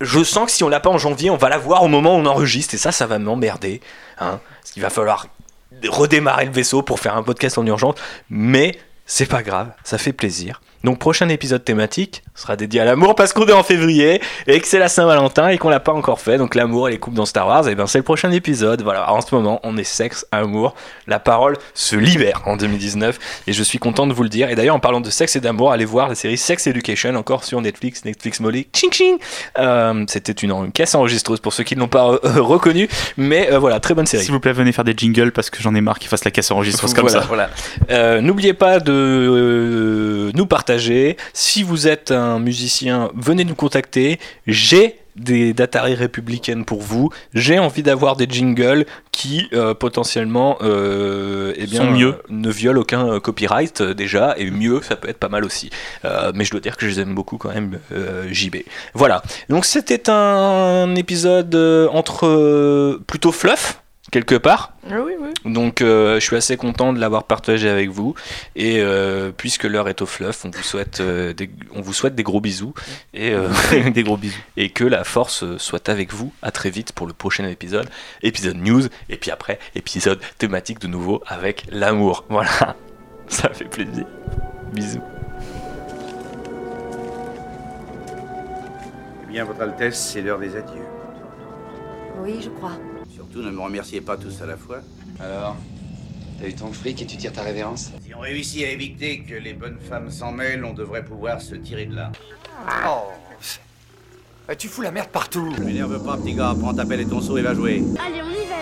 je sens que si on l'a pas en janvier, on va l'avoir au moment où on enregistre et ça, ça va m'emmerder. Hein, parce qu'il va falloir redémarrer le vaisseau pour faire un podcast en urgence, mais c'est pas grave, ça fait plaisir. Donc prochain épisode thématique sera dédié à l'amour parce qu'on est en février et que c'est la Saint-Valentin et qu'on l'a pas encore fait. Donc l'amour et les couples dans Star Wars, et ben c'est le prochain épisode. Voilà, en ce moment on est sexe, amour, la parole se libère en 2019 et je suis content de vous le dire. Et d'ailleurs en parlant de sexe et d'amour, allez voir la série Sex Education encore sur Netflix, Netflix Molly, ching ching. Euh, C'était une, une caisse enregistreuse pour ceux qui ne l'ont pas euh, reconnu, mais euh, voilà très bonne série. S'il vous plaît, venez faire des jingles parce que j'en ai marre qu'ils fassent la caisse enregistreuse comme Voilà, ça. voilà. Euh, N'oubliez pas de euh, nous partager. Si vous êtes un musicien, venez nous contacter. J'ai des dataries républicaines pour vous. J'ai envie d'avoir des jingles qui euh, potentiellement euh, eh bien, Sont mieux. euh, ne violent aucun euh, copyright déjà et mieux ça peut être pas mal aussi. Mais je dois dire que je les aime beaucoup quand même JB. Voilà. Donc c'était un épisode entre plutôt fluff quelque part. Ah oui, oui. Donc euh, je suis assez content de l'avoir partagé avec vous et euh, puisque l'heure est au fluff, on vous souhaite euh, des, on vous souhaite des gros bisous et euh, des gros bisous et que la force soit avec vous. À très vite pour le prochain épisode, épisode news et puis après épisode thématique de nouveau avec l'amour. Voilà, ça fait plaisir. Bisous. Eh bien, Votre Altesse, c'est l'heure des adieux. Oui, je crois ne me remerciez pas tous à la fois. Alors T'as eu ton fric et tu tires ta révérence? Si on réussit à éviter que les bonnes femmes s'en mêlent, on devrait pouvoir se tirer de là. Oh eh, Tu fous la merde partout Je m'énerve pas, petit gars. Prends ta pelle et ton seau et va jouer. Allez, on y va,